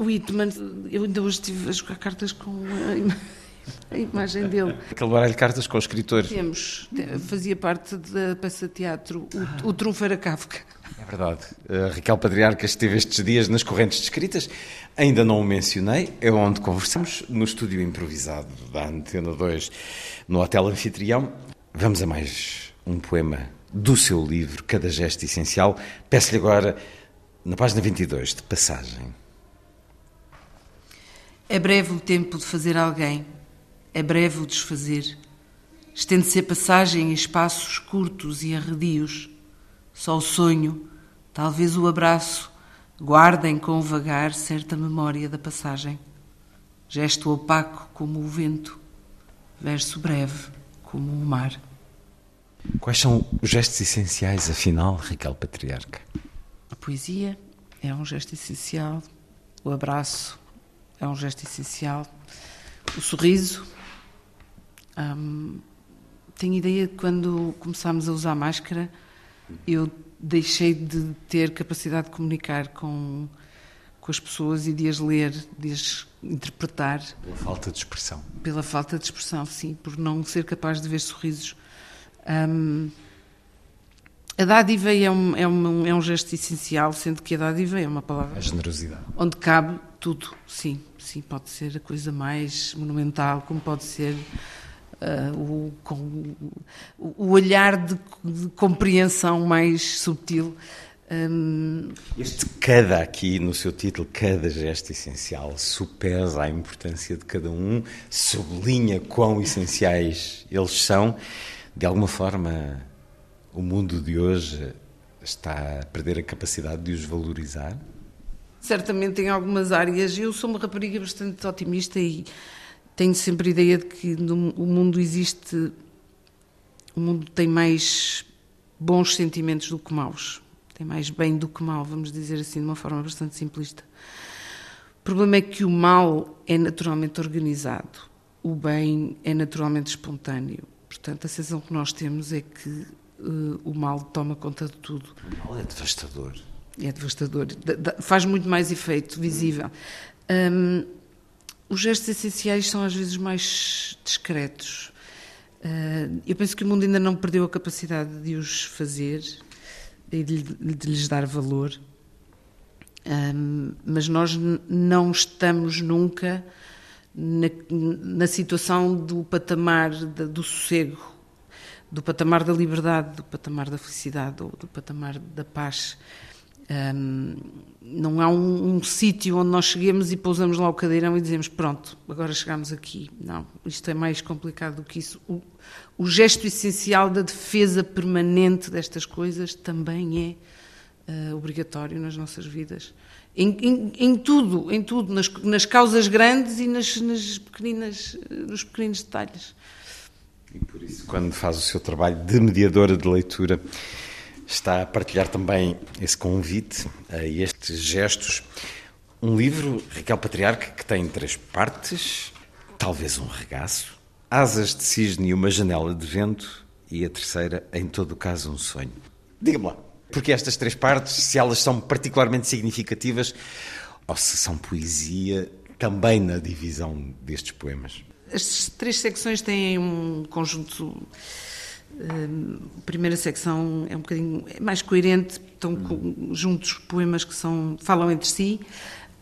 o Whitman. Eu ainda hoje estive a jogar cartas com a, a imagem dele. Aquele baralho de cartas com os escritores. Temos. Fazia parte da peça de teatro, o, o Trunfo era Kafka. É verdade. A Raquel Patriarca esteve estes dias nas correntes descritas. Ainda não o mencionei, é onde conversamos, no estúdio improvisado da Antena 2, no Hotel Anfitrião. Vamos a mais um poema do seu livro, Cada Gesto Essencial. Peço-lhe agora, na página 22, de passagem. É breve o tempo de fazer alguém, é breve o desfazer. Estende-se a passagem em espaços curtos e arredios. Só o sonho, talvez o abraço, guardem com vagar certa memória da passagem. Gesto opaco como o vento, verso breve como o mar. Quais são os gestos essenciais, afinal, Raquel Patriarca? A poesia é um gesto essencial, o abraço é um gesto essencial, o sorriso. Hum, tenho ideia de quando começámos a usar máscara, eu deixei de ter capacidade de comunicar com, com as pessoas e de as ler, de as interpretar. Pela falta de expressão. Pela falta de expressão, sim, por não ser capaz de ver sorrisos. Um, a dádiva é um, é, um, é um gesto essencial, sendo que a dádiva é uma palavra. A generosidade. Onde cabe tudo, sim. Sim, pode ser a coisa mais monumental, como pode ser uh, o, com, o, olhar de, de, compreensão mais subtil. Hum, este cada aqui no seu título, cada gesto essencial, supesa a importância de cada um, sublinha quão essenciais eles são. De alguma forma, o mundo de hoje está a perder a capacidade de os valorizar? Certamente em algumas áreas. Eu sou uma rapariga bastante otimista e tenho sempre a ideia de que no, o mundo existe. O mundo tem mais bons sentimentos do que maus tem mais bem do que mal, vamos dizer assim, de uma forma bastante simplista. O problema é que o mal é naturalmente organizado, o bem é naturalmente espontâneo. Portanto, a sensação que nós temos é que uh, o mal toma conta de tudo. O mal é devastador. É devastador. faz muito mais efeito visível. Um, os gestos essenciais são às vezes mais discretos. Uh, eu penso que o mundo ainda não perdeu a capacidade de os fazer e de, de lhes dar valor. Um, mas nós não estamos nunca na, na situação do patamar do sossego, do patamar da liberdade, do patamar da felicidade ou do patamar da paz. Um, não há um, um sítio onde nós cheguemos e pousamos lá o cadeirão e dizemos pronto, agora chegamos aqui. Não, isto é mais complicado do que isso. O, o gesto essencial da defesa permanente destas coisas também é uh, obrigatório nas nossas vidas. Em, em, em, tudo, em tudo, nas, nas causas grandes e nas, nas pequeninas, nos pequeninos detalhes. E por isso, quando faz o seu trabalho de mediadora de leitura, está a partilhar também esse convite a estes gestos. Um livro, Raquel Patriarca, que tem três partes, talvez um regaço, asas de cisne e uma janela de vento, e a terceira, em todo o caso, um sonho. Diga-me lá, porque estas três partes, se elas são particularmente significativas, ou se são poesia também na divisão destes poemas? As três secções têm um conjunto a primeira secção é um bocadinho é mais coerente, estão juntos poemas que são, falam entre si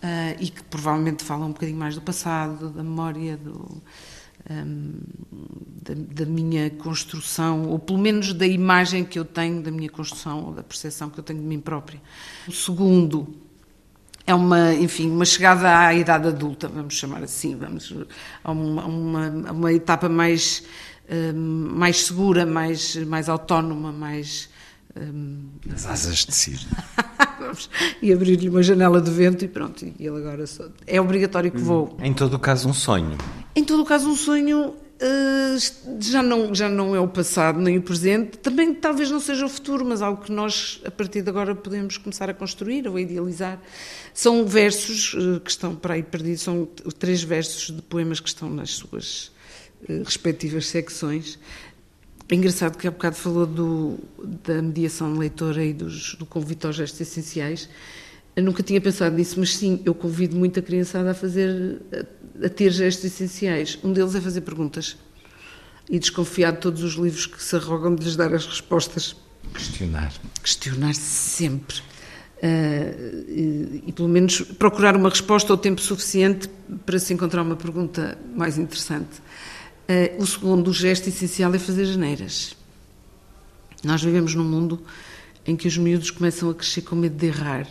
uh, e que provavelmente falam um bocadinho mais do passado, da memória, do, da, da, minha construção, ou pelo menos da imagem que eu tenho da minha construção, ou da percepção que eu tenho de mim própria. O segundo é uma, enfim, uma chegada à idade adulta, vamos chamar assim, vamos a uma, uma, uma etapa mais Hum, mais segura, mais, mais autónoma, mais. Um... As asas de cisne. e abrir-lhe uma janela de vento e pronto, e ele agora só... é obrigatório que hum. vou. Em todo o caso, um sonho. Em todo o caso, um sonho uh, já, não, já não é o passado nem o presente, também talvez não seja o futuro, mas algo que nós, a partir de agora, podemos começar a construir ou a idealizar. São versos uh, que estão para aí perdidos, são três versos de poemas que estão nas suas eh, respectivas secções. É engraçado que há bocado falou do, da mediação leitora e dos, do convite aos gestos essenciais. Eu nunca tinha pensado nisso, mas sim, eu convido muita criançada a fazer, a, a ter gestos essenciais. Um deles é fazer perguntas e desconfiar de todos os livros que se arrogam de lhes dar as respostas. Questionar. Questionar sempre. Uh, e, e, pelo menos procurar uma resposta ao tempo suficiente para se encontrar uma pergunta mais interessante. Uh, o segundo gesto essencial é fazer janeiras. Nós vivemos num mundo em que os miúdos começam a crescer com medo de errar,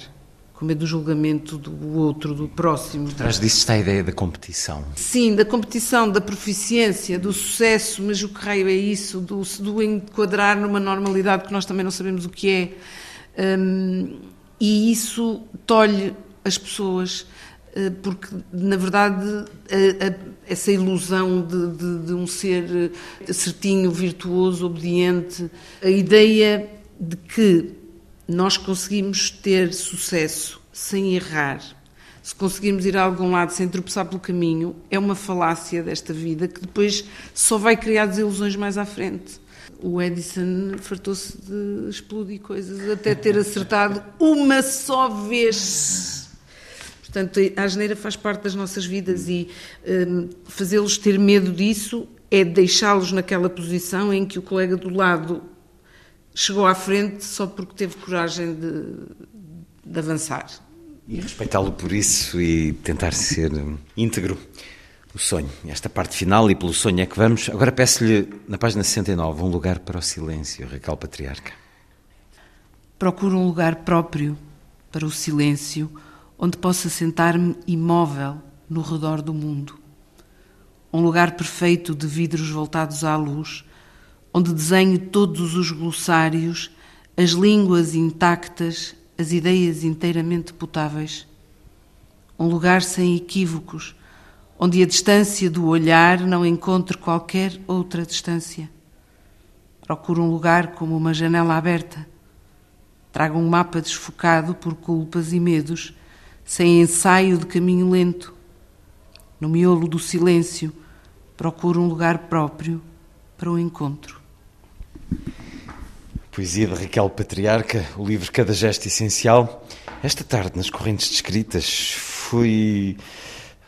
com medo do julgamento do outro, do próximo. Por trás disso está a ideia da competição. Sim, da competição, da proficiência, do sucesso, mas o que raio é isso? Do, do enquadrar numa normalidade que nós também não sabemos o que é. Um, e isso tolhe as pessoas eh, porque na verdade essa ilusão de, de, de, um ser eh, certinho, virtuoso, obediente, a ideia de que nós conseguimos ter sucesso sem errar, se conseguirmos ir a algum lado sem tropeçar pelo caminho, é uma falácia desta vida que depois só vai criar desilusões mais à frente. O Edison fartou-se de explodir coisas até ter acertado uma só vez Portanto, a asneira faz parte das nossas vidas e um, fazê-los ter medo disso é deixá-los naquela posição em que o colega do lado chegou à frente só porque teve coragem de, de avançar. E respeitá-lo por isso e tentar ser íntegro. O sonho, esta parte final, e pelo sonho é que vamos. Agora peço-lhe, na página 69, um lugar para o silêncio, Raquel Patriarca. Procuro um lugar próprio para o silêncio, onde possa sentar-me imóvel no redor do mundo. Um lugar perfeito de vidros voltados à luz, onde desenho todos os glossários, as línguas intactas, as ideias inteiramente potáveis. Um lugar sem equívocos, onde a distância do olhar não encontre qualquer outra distância. Procuro um lugar como uma janela aberta. Trago um mapa desfocado por culpas e medos, sem ensaio de caminho lento. No miolo do silêncio, procuro um lugar próprio para o encontro. Poesia de Raquel Patriarca, o livro Cada Gesto Essencial. Esta tarde, nas correntes descritas, fui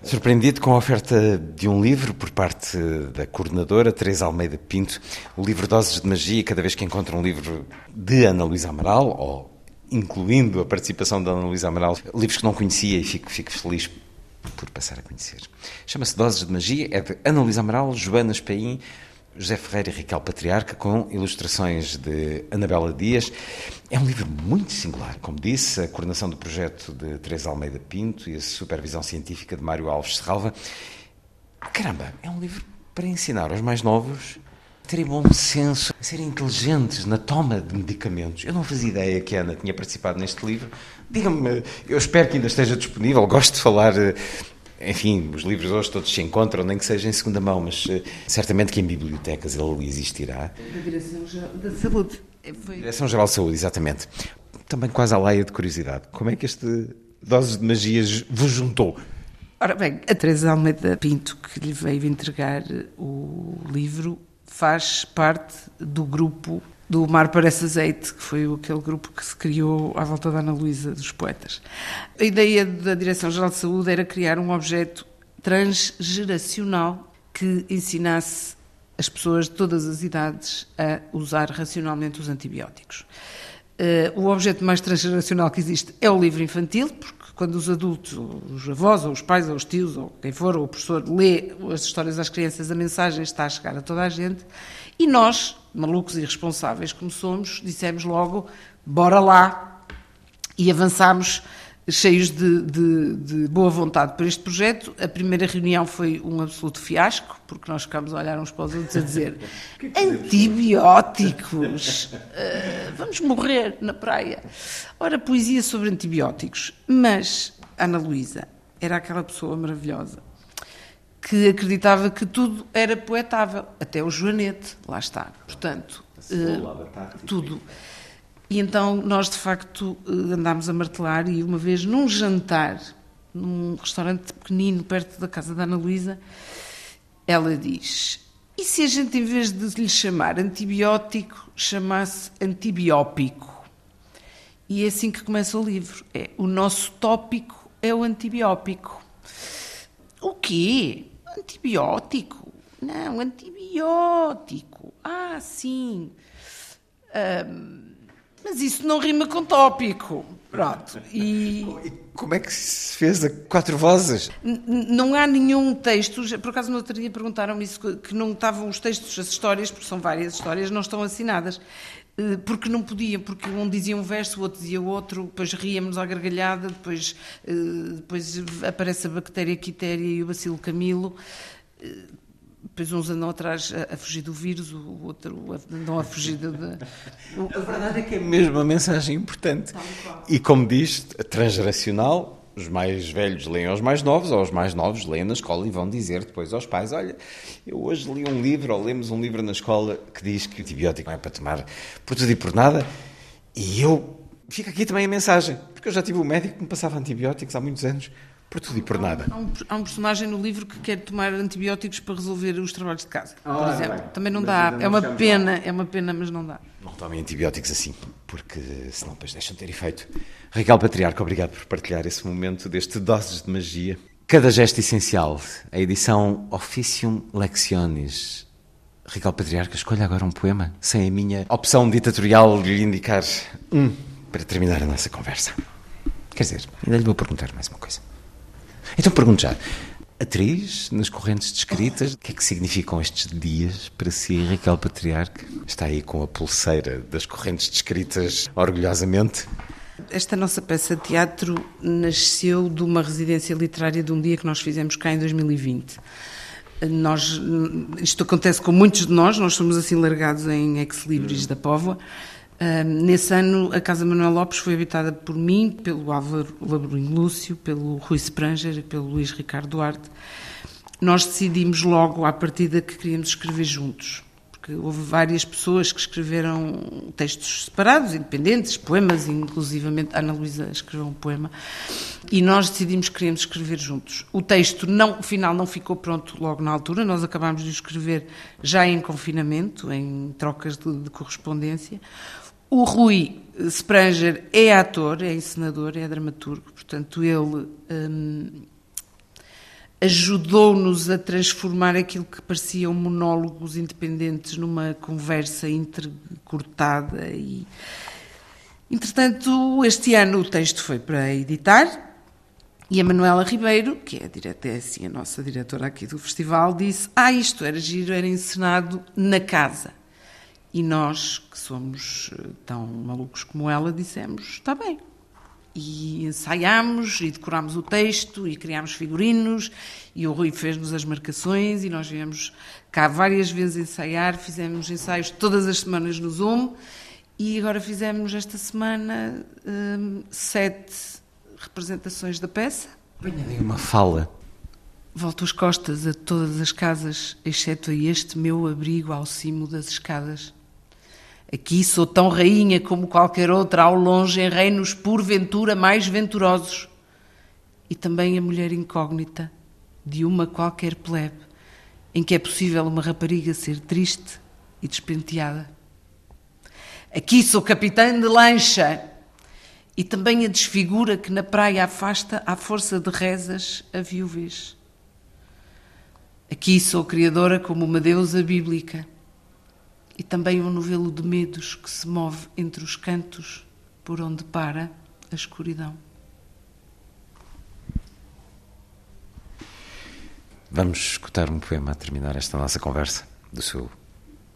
surpreendido com a oferta de um livro por parte da coordenadora Teresa Almeida Pinto, o livro Doses de Magia. Cada vez que encontro um livro de Ana Luísa Amaral, ou incluindo a participação da Ana Luísa Amaral, livros que não conhecia e fico, fico feliz por passar a conhecer. Chama-se Doses de Magia, é de Ana Luísa Amaral, Joana Espaim, José Ferreira e Raquel Patriarca, com ilustrações de Anabela Dias. É um livro muito singular, como disse, a coordenação do projeto de Teresa Almeida Pinto e a supervisão científica de Mário Alves Serralva. Caramba, é um livro para ensinar aos mais novos terem bom senso, serem inteligentes na toma de medicamentos. Eu não fazia ideia que a Ana tinha participado neste livro. Diga-me, eu espero que ainda esteja disponível, gosto de falar enfim, os livros hoje todos se encontram, nem que seja em segunda mão, mas uh, certamente que em bibliotecas ele existirá. Da Direção-Geral da Saúde. Foi... Direção-Geral de Saúde, exatamente. Também quase a laia de curiosidade. Como é que este Doses de Magias vos juntou? Ora bem, a Teresa Almeida Pinto, que lhe veio entregar o livro, faz parte do grupo do Mar Parece Azeite, que foi aquele grupo que se criou à volta da Ana Luísa dos Poetas. A ideia da Direção-Geral de Saúde era criar um objeto transgeracional que ensinasse as pessoas de todas as idades a usar racionalmente os antibióticos. Uh, o objeto mais transgeracional que existe é o livro infantil, porque quando os adultos, os avós, ou os pais, ou os tios, ou quem for, ou o professor lê as histórias às crianças, a mensagem está a chegar a toda a gente, e nós, malucos e irresponsáveis como somos, dissemos logo: bora lá! E avançámos cheios de, de, de, boa vontade para este projeto. A primeira reunião foi um absoluto fiasco, porque nós ficámos a olhar uns para os outros a dizer antibióticos, uh, vamos morrer na praia. Ora, poesia sobre antibióticos, mas Ana Luísa era aquela pessoa maravilhosa que acreditava que tudo era poetável, até o Joanete, lá está. Portanto, uh, tudo. E então nós, de facto, uh, andámos a martelar e uma vez num jantar, num restaurante pequenino perto da casa da Ana Luísa, ela diz: e se a gente, em vez de lhe chamar antibiótico, chamasse antibiópico? E é assim que começa o livro. É, o nosso tópico é o antibiópico. O quê? Antibiótico? Não, antibiótico. Ah, sim. Um, mas isso não rima com tópico. Pronto. E... Como é que se fez a quatro vozes? Não há nenhum texto, por acaso no outro dia perguntaram-me isso, que não estavam os textos, as histórias, porque são várias histórias, não estão assinadas. Eh, porque não podia, porque um dizia um verso, o outro dizia outro, depois ríamos à gargalhada, depois, eh, depois aparece a bactéria quitéria e o bacilo camilo, eh, depois uns andam atrás a, a, fugir do vírus, o outro andam a fugir de... A verdade é que é mesmo uma mensagem importante. E como diz, transgeracional, os mais velhos leem aos mais novos, ou os mais novos leem na escola e vão dizer depois aos pais: Olha, eu hoje li um livro, ou lemos um livro na escola que diz que o antibiótico não é para tomar por tudo e por nada, e eu. Fica aqui também a mensagem, porque eu já tive um médico que me passava antibióticos há muitos anos, por tudo e por nada. Há um, há um personagem no livro que quer tomar antibióticos para resolver os trabalhos de casa, oh, por exemplo. Bem. Também não dá, é uma pena, lá. é uma pena, mas não dá. Não tomem antibióticos assim, porque senão depois deixam de ter efeito. Raquel Patriarca, obrigado por partilhar esse momento deste Doses de Magia. Cada gesto essencial, a edição Officium Lectionis. Raquel Patriarca, escolha agora um poema, sem a minha opção ditatorial de lhe indicar um para terminar a nossa conversa. Quer dizer, ainda lhe vou perguntar mais uma coisa. Então pergunto já, atriz nas correntes descritas. O que é que significam estes dias para si, Raquel Patriarca? Está aí com a pulseira das correntes descritas orgulhosamente. Esta nossa peça de teatro nasceu de uma residência literária de um dia que nós fizemos cá em 2020. Nós, isto acontece com muitos de nós, nós somos assim largados em ex-libris da Póvoa. Nesse ano, a Casa Manuel Lopes foi habitada por mim, pelo Álvaro Labrinho Lúcio, pelo Rui Spranger e pelo Luís Ricardo Duarte. Nós decidimos logo, à partida, que queríamos escrever juntos porque houve várias pessoas que escreveram textos separados, independentes, poemas, inclusivamente Ana Luísa escreveu um poema, e nós decidimos que queríamos escrever juntos. O texto não, final não ficou pronto logo na altura, nós acabámos de o escrever já em confinamento, em trocas de, de correspondência. O Rui Spranger é ator, é encenador, é dramaturgo, portanto ele hum, ajudou-nos a transformar aquilo que pareciam monólogos independentes numa conversa intercortada e entretanto este ano o texto foi para editar e a Manuela Ribeiro, que é direta, é assim, a nossa diretora aqui do festival, disse: Ah, isto era giro, era encenado na casa. E nós, que somos eh, tão malucos como ela, dissemos: Está bem, e ensaiámos e decorámos o texto e criámos figurinos e o Rui fez-nos as marcações e nós viemos cá várias vezes ensaiar, fizemos ensaios todas as semanas no Zoom e agora fizemos esta semana hum, sete representações da peça. Venha uma fala. Volto as costas a todas as casas, exceto a este meu abrigo ao cimo das escadas Aqui sou tão rainha como qualquer outra ao longe em reinos porventura mais venturosos. E também a mulher incógnita de uma qualquer plebe, em que é possível uma rapariga ser triste e despenteada. Aqui sou capitã de lancha e também a desfigura que na praia afasta à força de rezas a viuvez. Aqui sou criadora como uma deusa bíblica e também um novelo de medos que se move entre os cantos por onde para a escuridão. Vamos escutar um poema a terminar esta nossa conversa do seu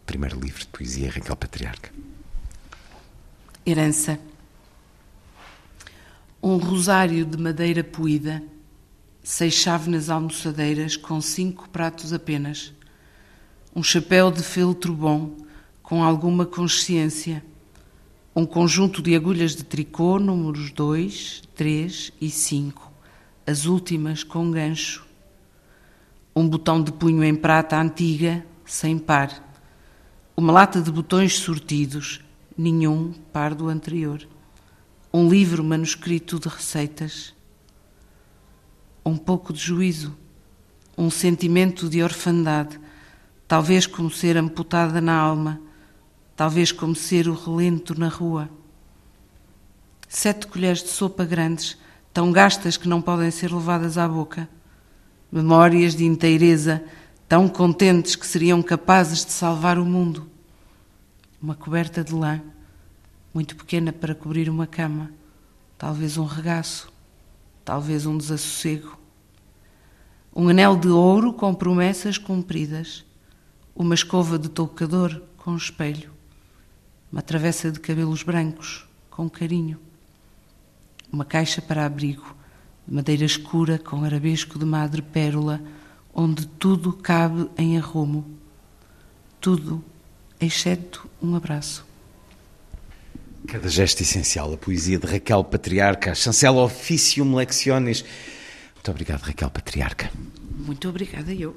primeiro livro de poesia, Raquel Patriarca. Herança. Um rosário de madeira poída, seis chávenas almoçadeiras com cinco pratos apenas, um chapéu de feltro bom, com alguma consciência. Um conjunto de agulhas de tricô, números 2, 3 e 5, as últimas com gancho. Um botão de punho em prata antiga, sem par. Uma lata de botões sortidos, nenhum par do anterior. Um livro manuscrito de receitas. Um pouco de juízo, um sentimento de orfandade, talvez como ser amputada na alma talvez como ser o relento na rua. Sete colheres de sopa grandes, tão gastas que não podem ser levadas à boca. Memórias de inteireza, tão contentes que seriam capazes de salvar o mundo. Uma coberta de lã, muito pequena para cobrir uma cama, talvez um regaço, talvez um desassossego. Um anel de ouro com promessas cumpridas, uma escova de toucador com espelho uma travessa de cabelos brancos, com carinho, uma caixa para abrigo, de madeira escura com arabesco de madre pérola, onde tudo cabe em arrumo, tudo, exceto um abraço. Cada gesto essencial, a poesia de Raquel Patriarca, chancela officium lectionis. Muito obrigado, Raquel Patriarca. Muito obrigada, eu.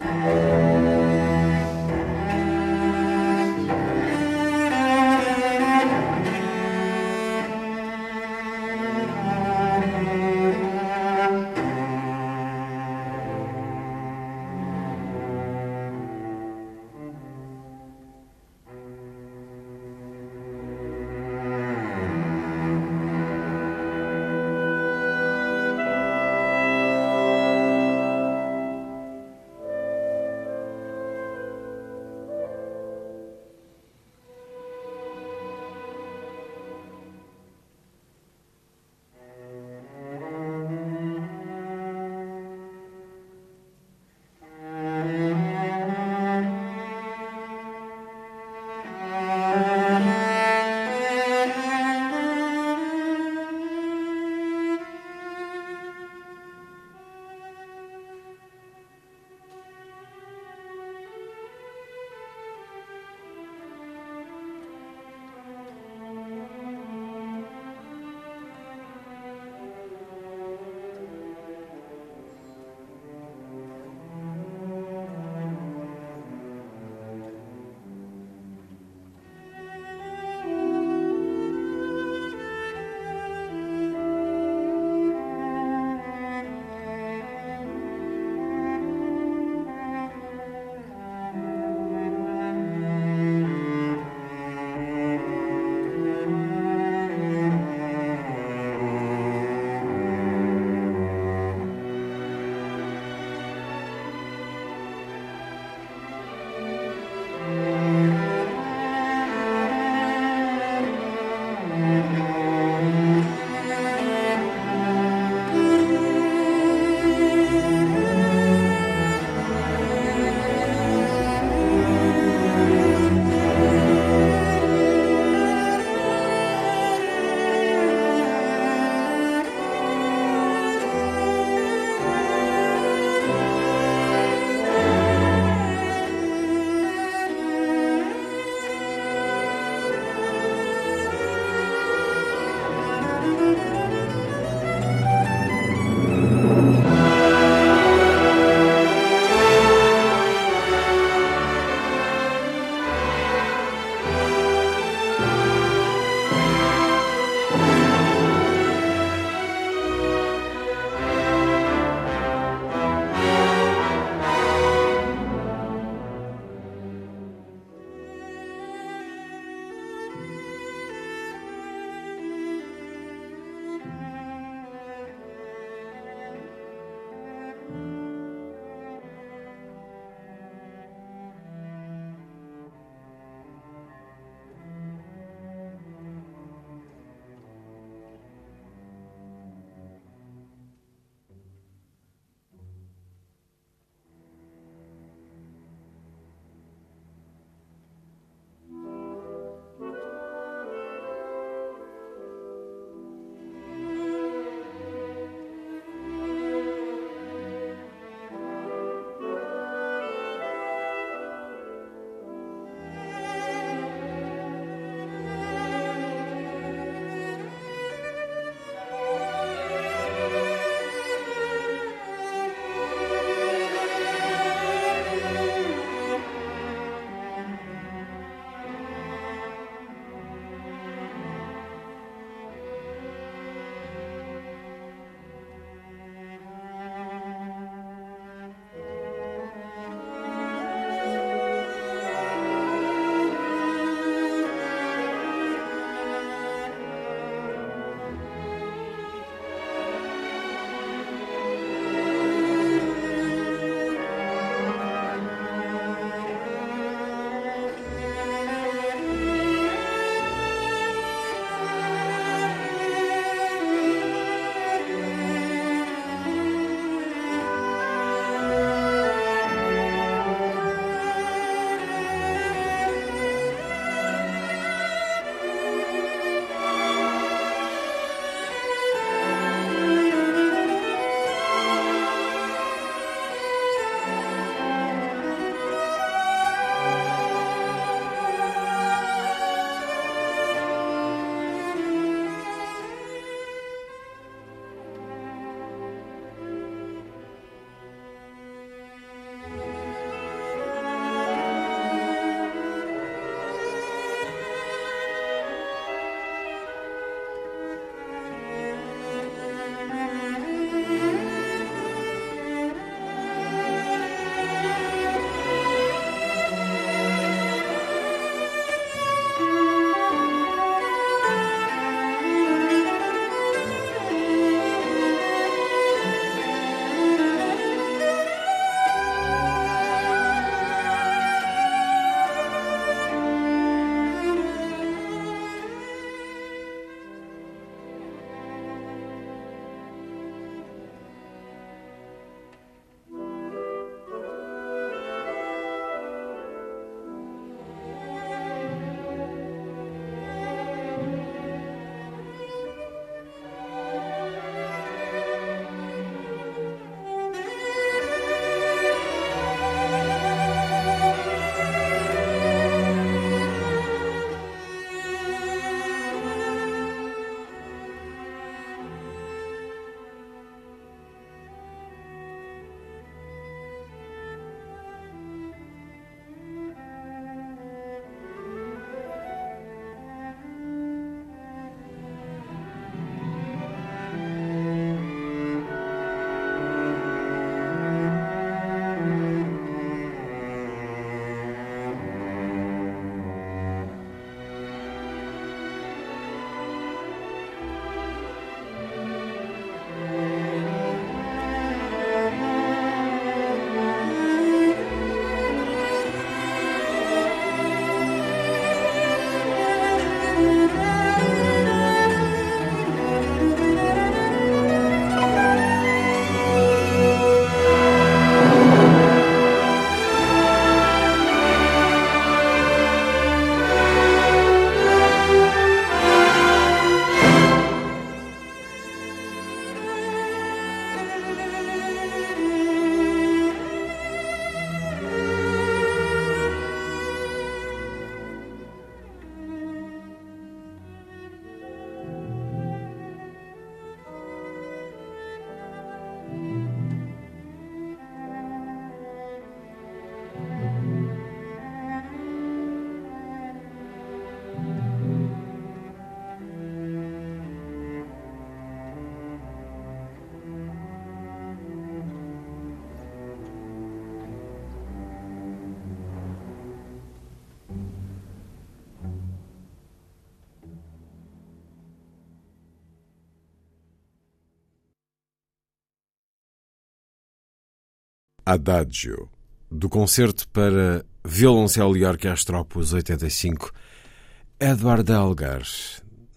Adagio, do concerto para violoncelo e orquestra Opus 85, Edward Elgar,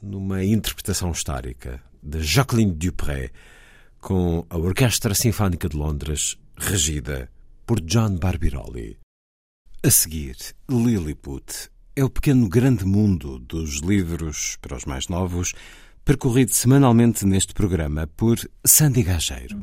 numa interpretação histórica de Jacqueline Dupré, com a Orquestra Sinfónica de Londres, regida por John Barbirolli. A seguir, Lilliput é o pequeno grande mundo dos livros para os mais novos, percorrido semanalmente neste programa por Sandy Gageiro.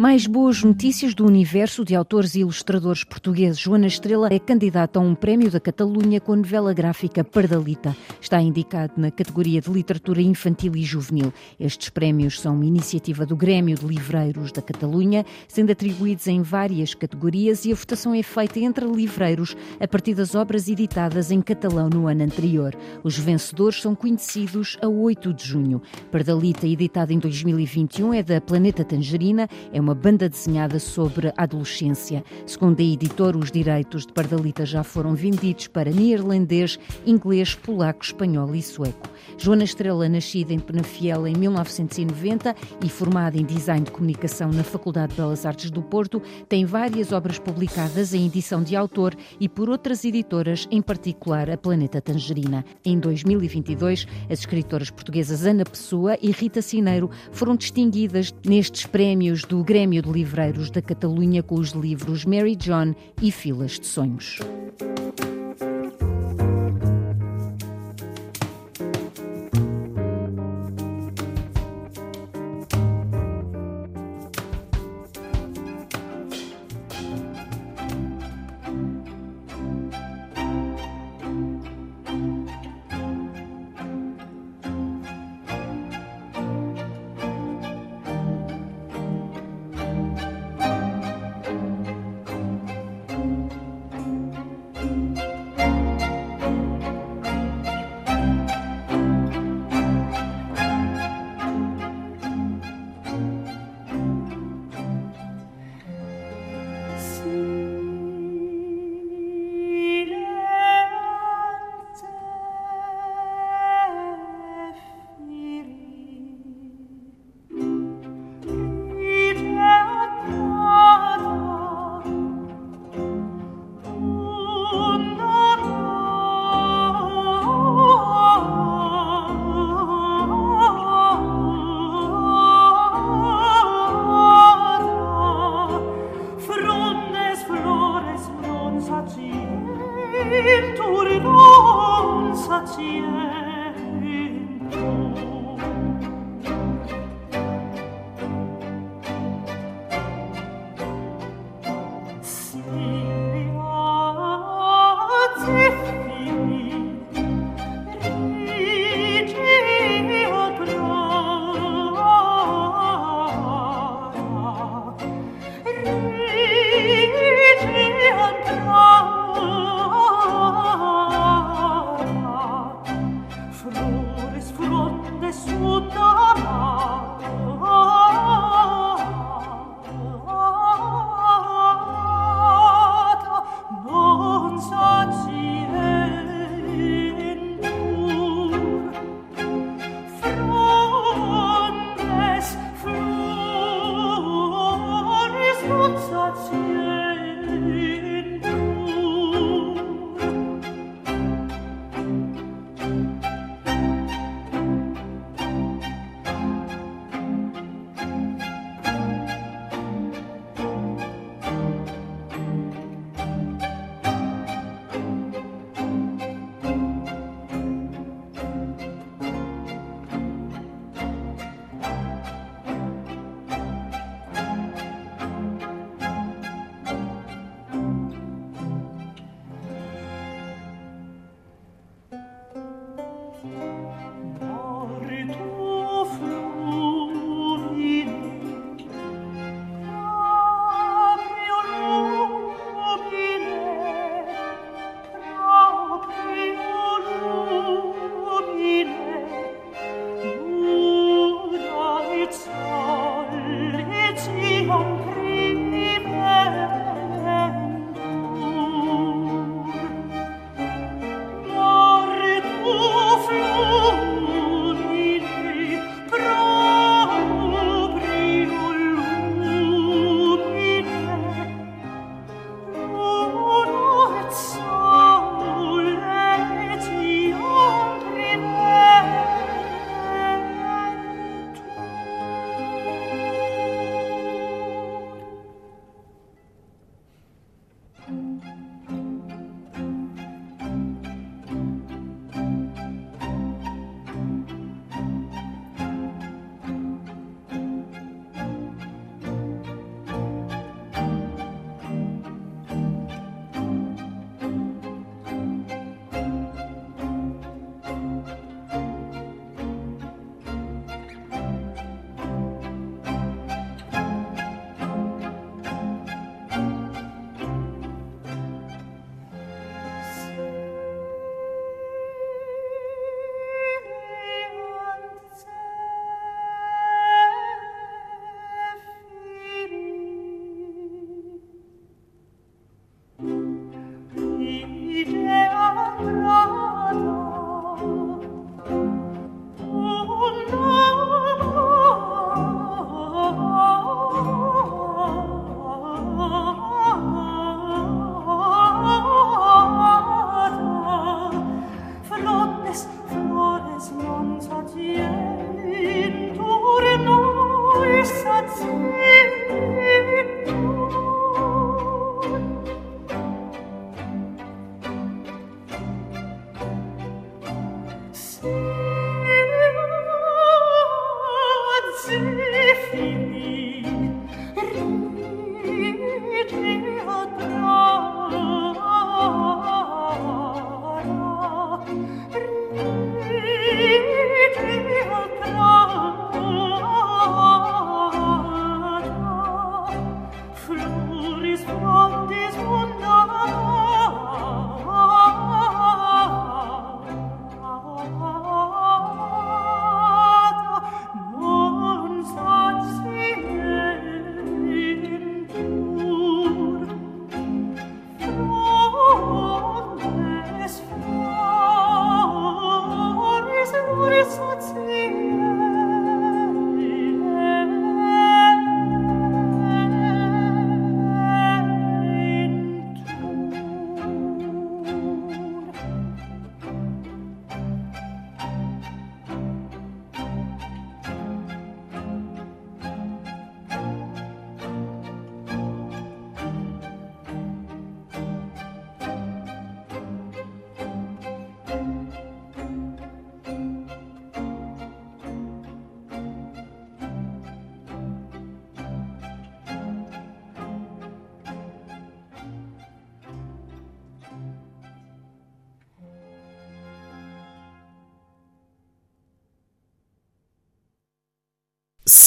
Mais boas notícias do universo de autores e ilustradores portugueses. Joana Estrela é candidata a um prémio da Catalunha com a novela gráfica Pardalita. Está indicado na categoria de literatura infantil e juvenil. Estes prémios são uma iniciativa do Grêmio de Livreiros da Catalunha, sendo atribuídos em várias categorias e a votação é feita entre livreiros a partir das obras editadas em catalão no ano anterior. Os vencedores são conhecidos a 8 de junho. Pardalita, editada em 2021, é da Planeta Tangerina, é uma uma banda desenhada sobre a adolescência. Segundo a editora, os direitos de Pardalita já foram vendidos para neerlandês, inglês, polaco, espanhol e sueco. Joana Estrela, nascida em Penafiel em 1990 e formada em Design de Comunicação na Faculdade de Belas Artes do Porto, tem várias obras publicadas em edição de autor e por outras editoras, em particular a Planeta Tangerina. Em 2022, as escritoras portuguesas Ana Pessoa e Rita Cineiro foram distinguidas nestes prémios do Grêmio Grêmio de Livreiros da Catalunha com os livros Mary John e Filas de Sonhos.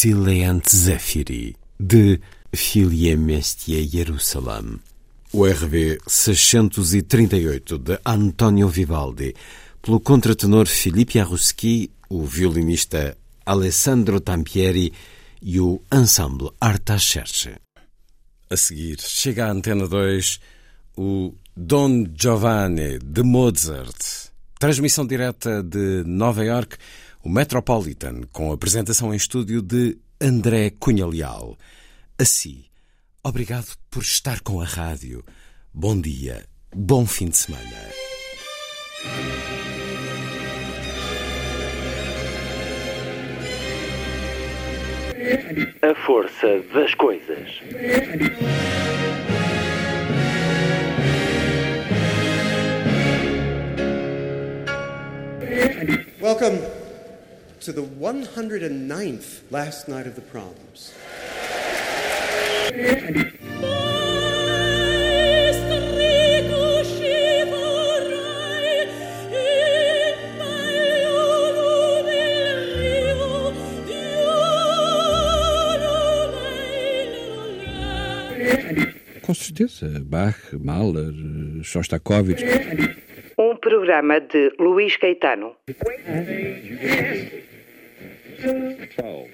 Sileant Zefiri, de Filie Mestier Jerusalem. O RV 638 de Antonio Vivaldi, pelo contratenor Filipe Arruski, o violinista Alessandro Tampieri e o ensemble Arta Cherche. A seguir, chega à Antena 2 o Don Giovanni de Mozart. Transmissão direta de Nova York, o Metropolitan, com apresentação em estúdio de André Cunha Leal. Assim, obrigado por estar com a rádio. Bom dia, bom fim de semana. A força das coisas. Welcome to the 109th last night of the proms. Com certeza, Bach, Mahler, Shostakovich. Um programa de Luís Caetano. 12.